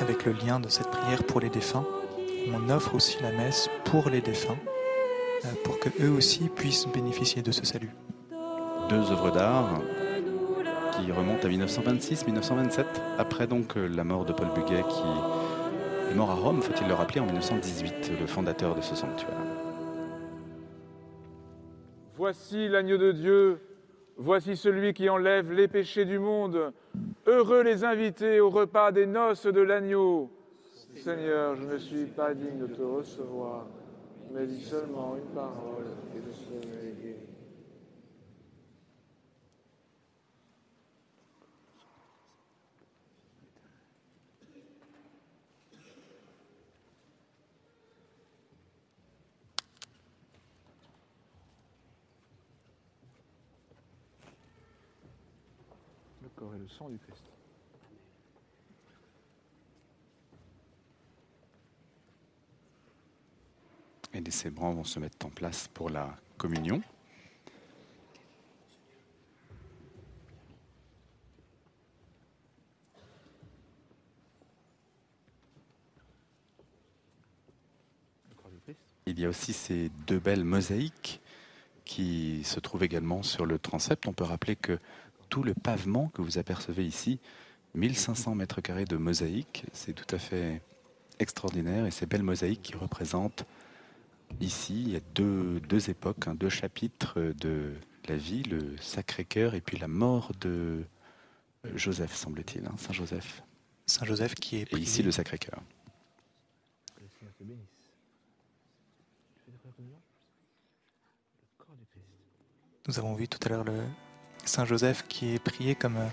Avec le lien de cette prière pour les défunts, on offre aussi la messe pour les défunts, euh, pour que eux aussi puissent bénéficier de ce salut. Deux œuvres d'art qui remontent à 1926-1927, après donc euh, la mort de Paul Buguet qui est mort à Rome, faut-il le rappeler, en 1918, le fondateur de ce sanctuaire. Voici l'agneau de Dieu, voici celui qui enlève les péchés du monde. Heureux les invités au repas des noces de l'agneau. Seigneur, je ne suis pas digne de te recevoir, mais dis seulement une parole et je serai guéri. Le corps et le sang du Christ. Et les célébrants vont se mettre en place pour la communion. Il y a aussi ces deux belles mosaïques qui se trouvent également sur le transept. On peut rappeler que tout le pavement que vous apercevez ici, 1500 mètres carrés de mosaïques, c'est tout à fait extraordinaire. Et ces belles mosaïques qui représentent ici, il y a deux, deux époques, hein, deux chapitres de la vie, le Sacré-Cœur et puis la mort de euh, Joseph, semble-t-il, hein, Saint Joseph. Saint Joseph qui est Et prié. ici le Sacré-Cœur. Nous avons vu tout à l'heure le Saint Joseph qui est prié comme euh,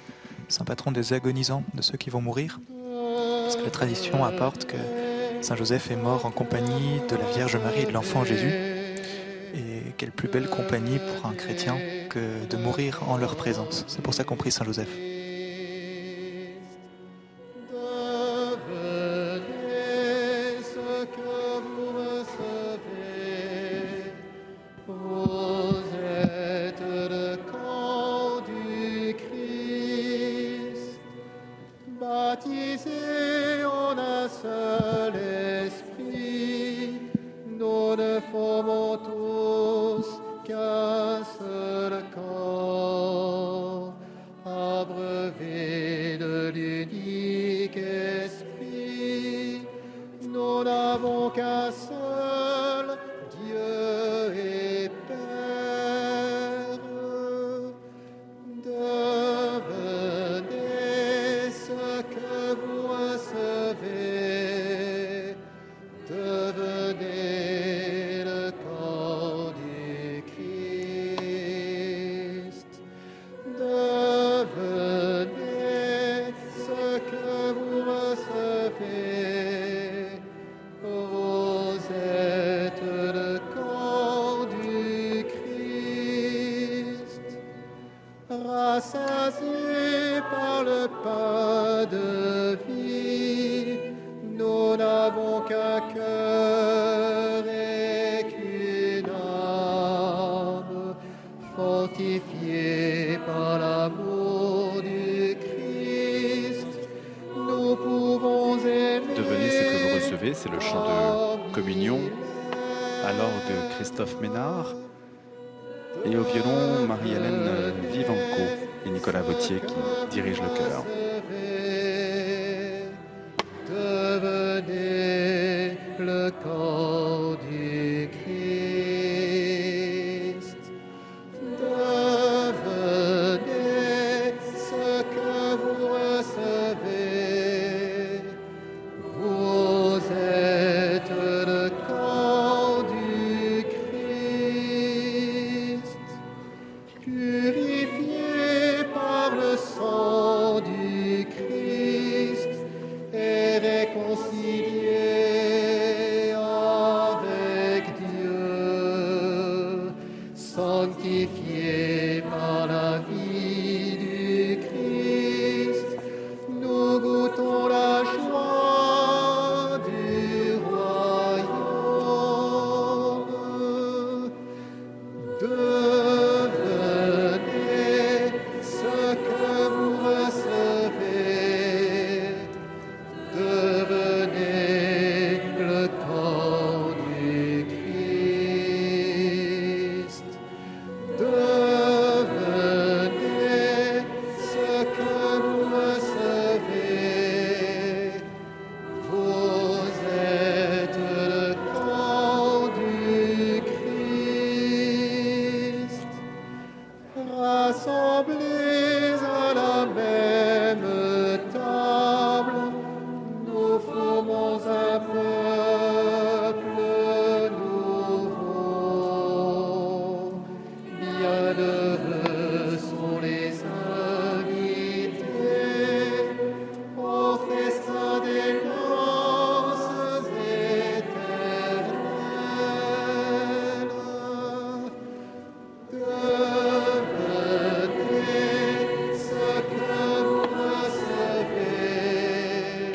saint patron des agonisants, de ceux qui vont mourir. Parce que la tradition apporte que Saint Joseph est mort en compagnie de la Vierge Marie et de l'enfant Jésus. Et quelle plus belle compagnie pour un chrétien que de mourir en leur présence. C'est pour ça qu'on prie Saint Joseph. Nicolas Vautier qui dirigent le chœur.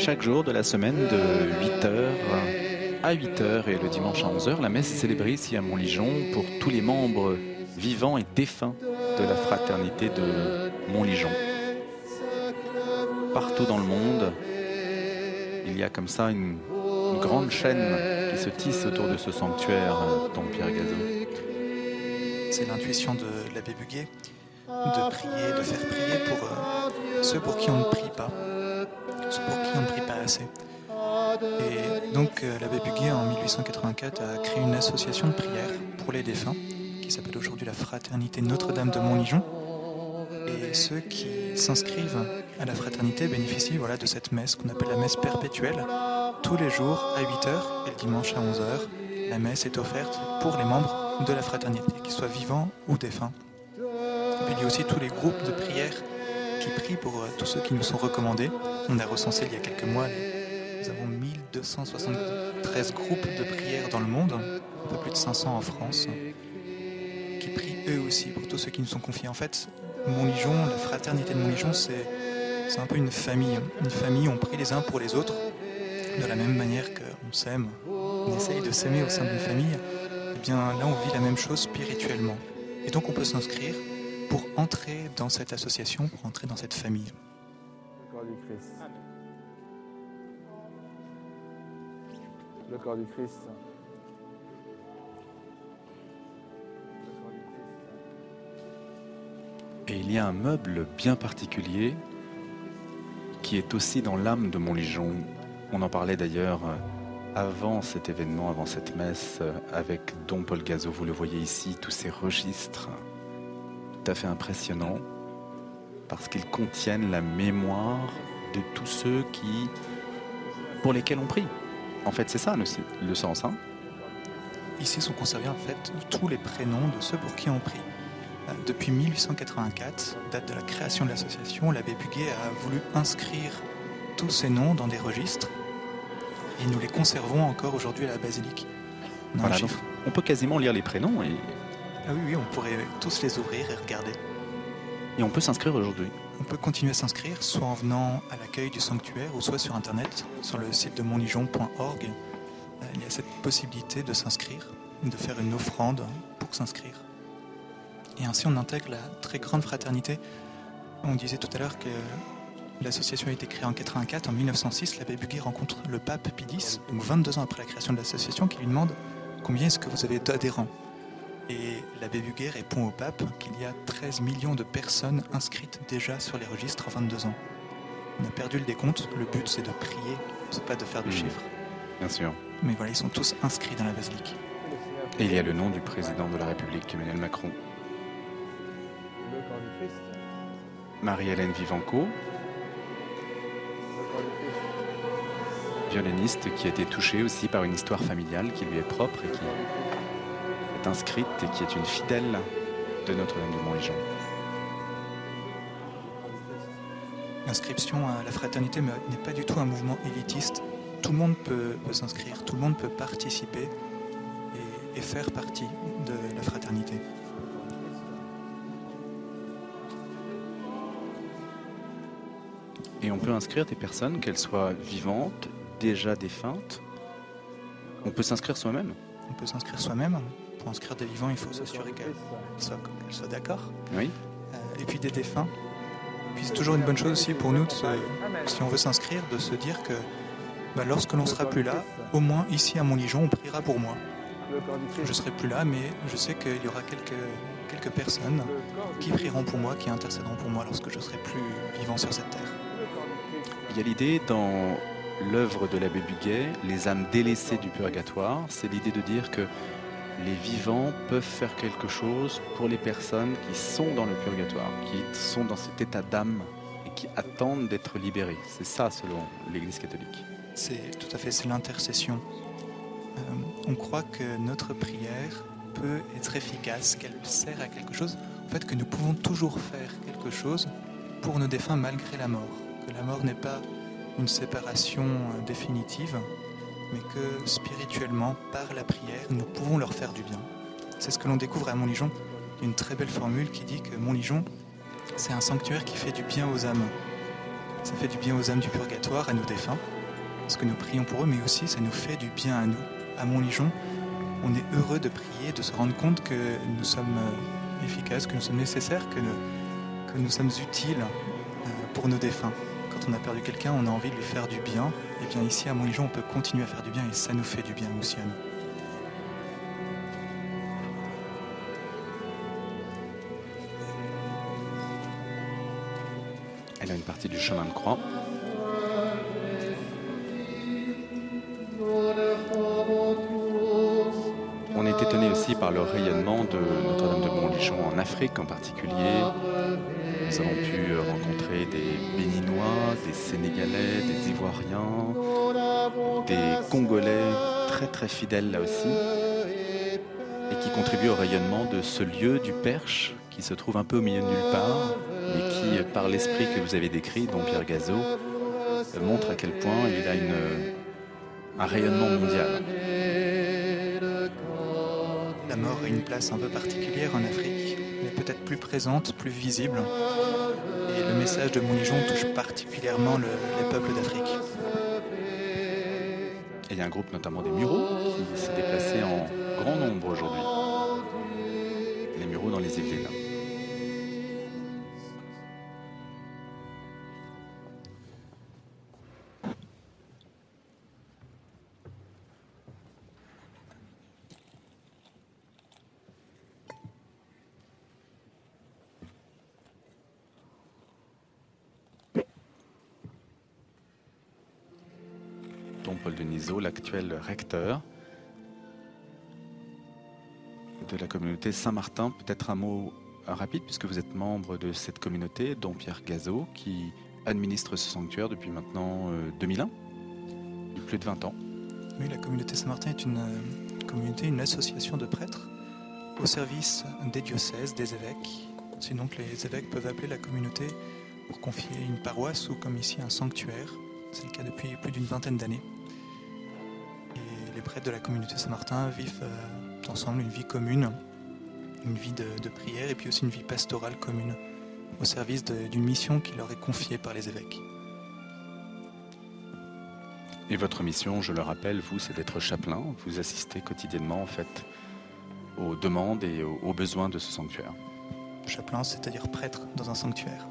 Chaque jour de la semaine de 8h à 8h et le dimanche à 11h, la messe est célébrée ici à Montligeon pour tous les membres vivants et défunts de la fraternité de Montligeon. Partout dans le monde, il y a comme ça une, grande chaîne qui se tisse autour de ce sanctuaire, euh, Don Pierre Gazo. C'est l'intuition de l'abbé Buguet de prier, de faire prier pour euh, ceux pour qui on ne prie pas, Et donc euh, l'abbé Buguet en 1884 a créé une association de prière pour les défunts qui s'appelle aujourd'hui la Fraternité Notre-Dame de Montligeon. Et ceux qui s'inscrivent à la fraternité bénéficient voilà, de cette messe qu'on appelle la messe perpétuelle. Tous les jours à 8h et le dimanche à 11h, la messe est offerte pour les membres de la fraternité, qu'ils soient vivants ou défunts. Il y a aussi tous les groupes de prière qui prient pour euh, tous ceux qui nous sont recommandés. On a recensé il y a quelques mois, nous avons 1273 groupes de prière dans le monde, un peu plus de 500 en France, qui prient eux aussi pour tous ceux qui nous sont confiés. En fait, Montligeon, la fraternité de Montligeon, c'est c'est un peu une famille. Une famille, on prie les uns pour les autres, de la même manière qu'on s'aime, on essaye de s'aimer au sein d'une famille. Eh bien là, on vit la même chose spirituellement. Et donc on peut s'inscrire pour entrer dans cette association, pour entrer dans cette famille. Le corps du Christ. Le corps du Christ. Et il y a un meuble bien particulier qui est aussi dans l'âme de Montligeon. On en parlait d'ailleurs avant cet événement, avant cette messe, avec Don Paul Gazo. Vous le voyez ici, tous ces registres tout à fait impressionnants parce qu'ils contiennent la mémoire de tous ceux qui, pour lesquels on prie. En fait, c'est ça le, le sens. Hein Ici sont conservés en fait tous les prénoms de ceux pour qui on prie. Euh, Depuis 1884, date de la création de l'association, l'abbé Buguet a voulu inscrire tous ces noms dans des registres et nous les conservons encore aujourd'hui à la basilique. On Voilà, donc on peut quasiment lire les prénoms et, Ah oui, oui, on pourrait tous les ouvrir et regarder. et on peut s'inscrire aujourd'hui. On peut continuer à s'inscrire, soit en venant à l'accueil du sanctuaire, ou soit sur Internet, sur le site de monligeon.org. Euh, Il y a cette possibilité de s'inscrire, de faire une offrande pour s'inscrire. Et ainsi, on intègre la très grande fraternité. On disait tout à l'heure que l'association a été créée en 84. En 1906, l'abbé Buguet rencontre le pape Pie X, donc 22 ans après la création de l'association, qui lui demande combien est-ce que vous avez d'adhérents. Et l'abbé Buguet répond au pape qu'il y a 13 millions de personnes inscrites déjà sur les registres en 22 ans. On a perdu le décompte, le but c'est de prier, c'est pas de faire du Mhm. chiffre. Bien sûr. Mais voilà, ils sont tous inscrits dans la basilique. Et il y a le nom du président de la République, Emmanuel Macron. Marie-Hélène Vivanco, violoniste qui a été touchée aussi par une histoire familiale qui lui est propre et qui est inscrite et qui est une fidèle de Notre-Dame de Montlégion. L'inscription à la fraternité n'est pas du tout un mouvement élitiste. Tout le monde peut, peut s'inscrire, tout le monde peut participer et, et faire partie de la fraternité. Et on peut inscrire des personnes, qu'elles soient vivantes, déjà défuntes. On peut s'inscrire soi-même. On peut s'inscrire soi-même. Pour inscrire des vivants, il faut s'assurer qu'elles soient, d'accord. Oui. Euh, et puis des défunts. Puis c'est toujours une bonne chose aussi pour nous, de se- si on veut s'inscrire, de se dire que bah, lorsque l'on sera plus là, au moins ici à Montligeon, on priera pour moi. Je serai plus là, mais je sais qu'il y aura quelques, quelques personnes qui prieront pour moi, qui intercéderont pour moi lorsque je serai plus vivant sur cette terre. Il y a l'idée dans l'œuvre de l'abbé Buguet, les âmes délaissées du purgatoire, c'est l'idée de dire que les vivants peuvent faire quelque chose pour les personnes qui sont dans le purgatoire, qui sont dans cet état d'âme et qui attendent d'être libérées. C'est ça selon l'Église catholique. C'est tout à fait, c'est l'intercession. Euh, on croit que notre prière peut être efficace, qu'elle sert à quelque chose en fait que nous pouvons toujours faire quelque chose pour nos défunts malgré la mort, que la mort n'est pas une séparation euh, définitive, mais que spirituellement, par la prière, nous pouvons leur faire du bien. C'est ce que l'on découvre à Montligeon. Une très belle formule qui dit que Montligeon, c'est un sanctuaire qui fait du bien aux âmes. Ça fait du bien aux âmes du purgatoire, à nos défunts, parce que nous prions pour eux, mais aussi ça nous fait du bien à nous. À Montligeon, on est heureux de prier, de se rendre compte que nous sommes euh, efficaces, que nous sommes nécessaires, que nous, que nous sommes utiles euh, pour nos défunts. Quand on a perdu quelqu'un, on a envie de lui faire du bien. Et bien ici, à Montligeon, on peut continuer à faire du bien et ça nous fait du bien aussi. Elle a une partie du chemin de croix. On est étonné aussi par le rayonnement de Notre-Dame de Montligeon en Afrique en particulier. Nous avons pu rencontrer des Béninois, des Sénégalais, des Ivoiriens, des Congolais très très fidèles là aussi et qui contribuent au rayonnement de ce lieu du Perche qui se trouve un peu au milieu de nulle part mais qui, par l'esprit que vous avez décrit, dont Pierre Gazot, montre à quel point il a une, un rayonnement mondial. La mort a une place un peu particulière en Afrique, mais peut-être plus présente, plus visible. Le message de Montligeon touche particulièrement le- les peuples d'Afrique. Et il y a un groupe notamment des Mureaux qui s'est déplacé en grand nombre aujourd'hui. Les Mureaux dans les Yvelines. Don Paul Denisot, l'actuel recteur de la communauté Saint-Martin. Peut-être un mot rapide, puisque vous êtes membre de cette communauté, dont Pierre Gazot, qui administre ce sanctuaire depuis maintenant euh, 2001, depuis plus de 20 ans. Oui, la communauté Saint-Martin est une euh, communauté, une association de prêtres au service des diocèses, des évêques. Donc les évêques peuvent appeler la communauté pour confier une paroisse ou comme ici un sanctuaire. C'est le cas depuis plus d'une vingtaine d'années. Prêtres de la communauté Saint-Martin vivent euh, ensemble une vie commune, une vie de, de prière et puis aussi une vie pastorale commune au service d'une mission qui leur est confiée par les évêques. Et votre mission, je le rappelle, vous, c'est d'être chapelain. Vous assistez quotidiennement, en fait, aux demandes et aux, aux besoins de ce sanctuaire. Chapelain, c'est-à-dire prêtre dans un sanctuaire.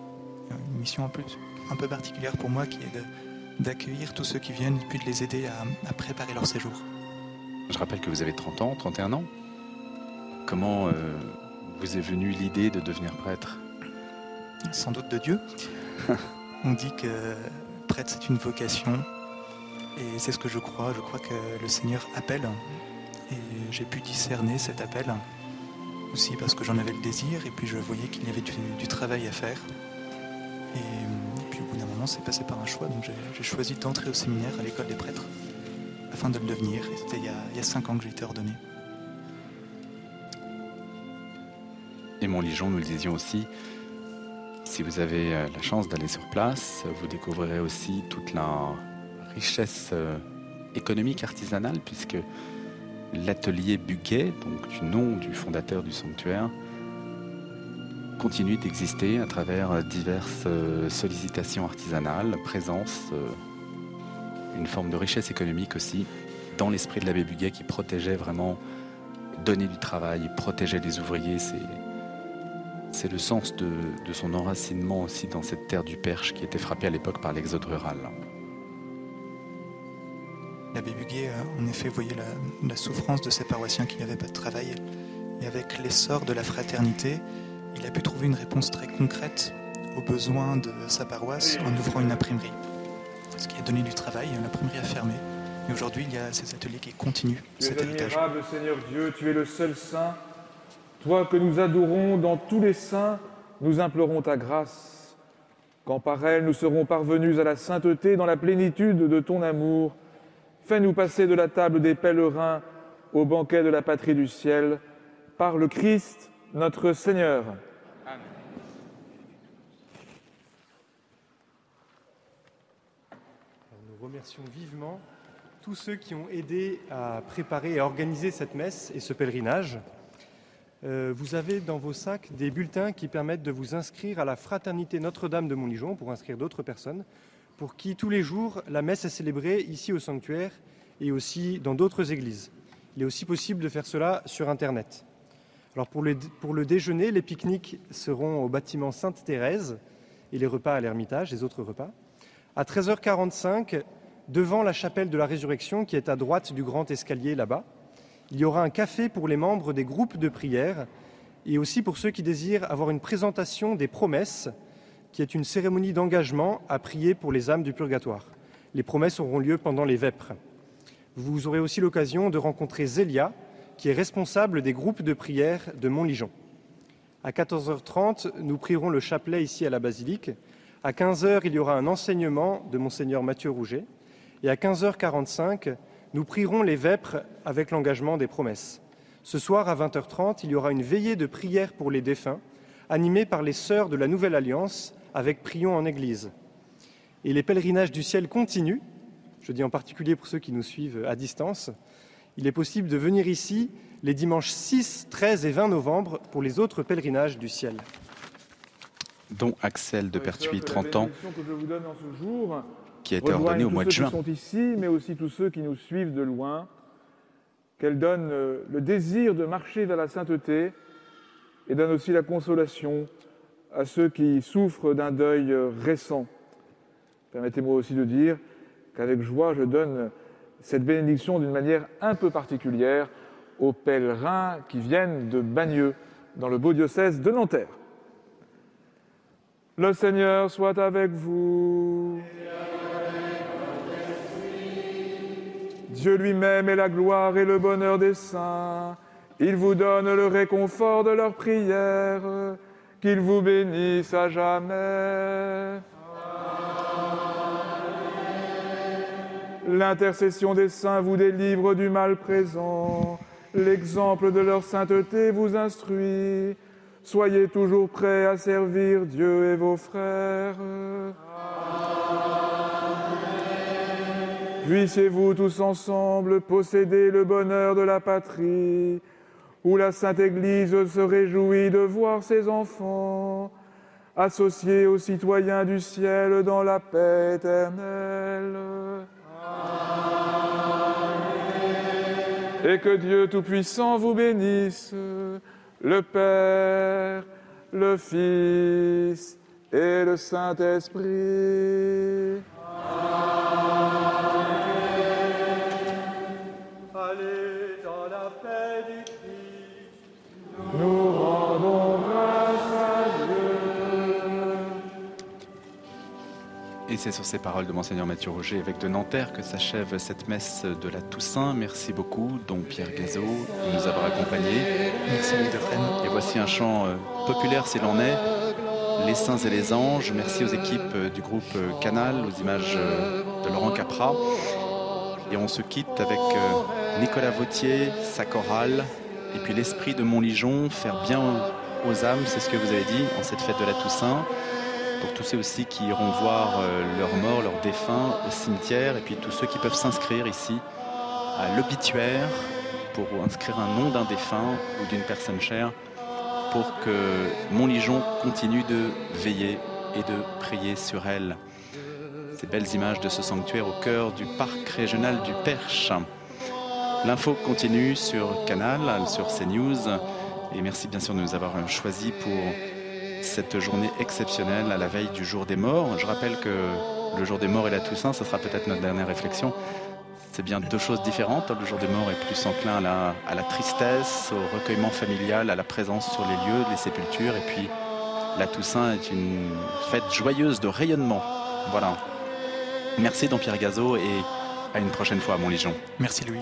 Une mission un peu, un peu particulière pour moi qui est de- d'accueillir tous ceux qui viennent et puis de les aider à, à préparer leur séjour. Je rappelle que vous avez 30 ans, 31 ans. Comment euh, vous est venue l'idée de devenir prêtre? Sans doute de Dieu. On dit que prêtre, c'est une vocation. Et c'est ce que je crois. Je crois que le Seigneur appelle. Et j'ai pu discerner cet appel. Aussi parce que j'en avais le désir. Et puis je voyais qu'il y avait du, du travail à faire. Et, euh, puis au bout d'un moment, c'est passé par un choix. Donc j'ai choisi d'entrer au séminaire à l'école des prêtres. Afin de le devenir. C'était il, y a- cinq ans que j'ai été ordonné. Et Montligeon, nous le disions aussi, si vous avez euh, la chance d'aller sur place, vous découvrirez aussi toute la richesse euh, économique artisanale, puisque l'atelier Buquet, donc du nom du fondateur du sanctuaire, continue d'exister à travers euh, diverses sollicitations artisanales, présence, euh, une forme de richesse économique aussi, dans l'esprit de l'abbé Buguet qui protégeait vraiment, donnait du travail, protégeait les ouvriers. C'est le sens de, son enracinement aussi dans cette terre du Perche qui était frappée à l'époque par l'exode rural. L'abbé Buguet, en effet, voyait la souffrance de ses paroissiens qui n'avaient pas de travail. Et avec l'essor de la fraternité, il a pu trouver une réponse très concrète aux besoins de sa paroisse en ouvrant une imprimerie. Ce qui a donné du travail, l'imprimerie a fermé. Et aujourd'hui, il y a ces ateliers qui continuent Tu es cet héritage. admirable, Seigneur Dieu, tu es le seul saint. Toi que nous adorons dans tous les saints, nous implorons ta grâce. Quand par elle nous serons parvenus à la sainteté dans la plénitude de ton amour, fais-nous passer de la table des pèlerins au banquet de la patrie du ciel, par le Christ notre Seigneur. Remercions vivement tous ceux qui ont aidé à préparer et à organiser cette messe et ce pèlerinage. Euh, vous avez dans vos sacs des bulletins qui permettent de vous inscrire à la Fraternité Notre-Dame de Montligeon pour inscrire d'autres personnes, pour qui tous les jours la messe est célébrée ici au sanctuaire et aussi dans d'autres églises. Il est aussi possible de faire cela sur Internet. Alors pour le, pour le déjeuner, les pique-niques seront au bâtiment Sainte-Thérèse et les repas à l'Ermitage, les autres repas. À 13h45, devant la chapelle de la Résurrection qui est à droite du grand escalier là-bas, il y aura un café pour les membres des groupes de prière et aussi pour ceux qui désirent avoir une présentation des promesses, qui est une cérémonie d'engagement à prier pour les âmes du purgatoire. Les promesses auront lieu pendant les vêpres. Vous aurez aussi l'occasion de rencontrer Zélia, qui est responsable des groupes de prière de Montligeon. À 14h30, nous prierons le chapelet ici à la basilique. À 15h, il y aura un enseignement de Monseigneur Mathieu Rouget. Et à 15h45, nous prierons les vêpres avec l'engagement des promesses. Ce soir, à 20h30, il y aura une veillée de prière pour les défunts, animée par les sœurs de la Nouvelle Alliance, avec Prions en Église. Et les pèlerinages du ciel continuent, je dis en particulier pour ceux qui nous suivent à distance. Il est possible de venir ici les dimanches 6, 13 et 20 novembre pour les autres pèlerinages du ciel. Dont Axel de Pertuis, 30 ans, que je vous donne en ce jour qui a été ordonné au mois de tous ceux juin. qui sont ici, mais aussi tous ceux qui nous suivent de loin, qu'elle donne euh, le désir de marcher vers la sainteté et donne aussi la consolation à ceux qui souffrent d'un deuil euh, récent. Permettez-moi aussi de dire qu'avec joie, je donne cette bénédiction d'une manière un peu particulière aux pèlerins qui viennent de Bagneux, dans le beau diocèse de Nanterre. Le Seigneur soit avec vous. Dieu lui-même est la gloire et le bonheur des saints. Il vous donne le réconfort de leurs prières. Qu'il vous bénisse à jamais. L'intercession des saints vous délivre du mal présent. L'exemple de leur sainteté vous instruit. Soyez toujours prêts à servir Dieu et vos frères. Puissiez-vous tous ensemble posséder le bonheur de la patrie, où la Sainte Église se réjouit de voir ses enfants associés aux citoyens du ciel dans la paix éternelle. Et que Dieu Tout-Puissant vous bénisse, le Père, le Fils et le Saint-Esprit. Allez Et c'est sur ces paroles de Monseigneur Mathieu Roger, évêque de Nanterre, que s'achève cette messe de la Toussaint. Merci beaucoup, dont Pierre Gazot, de nous avoir accompagnés. Merci. Et voici un chant euh, populaire s'il en est, Les Saints et les Anges. Merci aux équipes euh, du groupe euh, Canal, aux images de Laurent Capra. Et on se quitte avec Nicolas Vautier, sa chorale, et puis l'esprit de Montligeon, faire bien aux âmes, c'est ce que vous avez dit, en cette fête de la Toussaint. Pour tous ceux aussi qui iront voir euh, leurs morts, leurs défunts au cimetière, et puis tous ceux qui peuvent s'inscrire ici à l'obituaire pour inscrire un nom d'un défunt ou d'une personne chère pour que Montligeon continue de veiller et de prier sur elle. Ces belles images de ce sanctuaire au cœur du parc régional du Perche. L'info continue sur Canal, sur CNews. Et merci bien sûr de nous avoir choisis pour cette journée exceptionnelle à la veille du jour des morts. Je rappelle que le jour des morts et la Toussaint, ce sera peut-être notre dernière réflexion. C'est bien deux choses différentes. Le jour des morts est plus enclin à la, tristesse, au recueillement familial, à la présence sur les lieux, les sépultures. Et puis la Toussaint est une fête joyeuse de rayonnement. Voilà. Merci Don Pierre Gazot et à une prochaine fois à Montligeon. Merci Louis.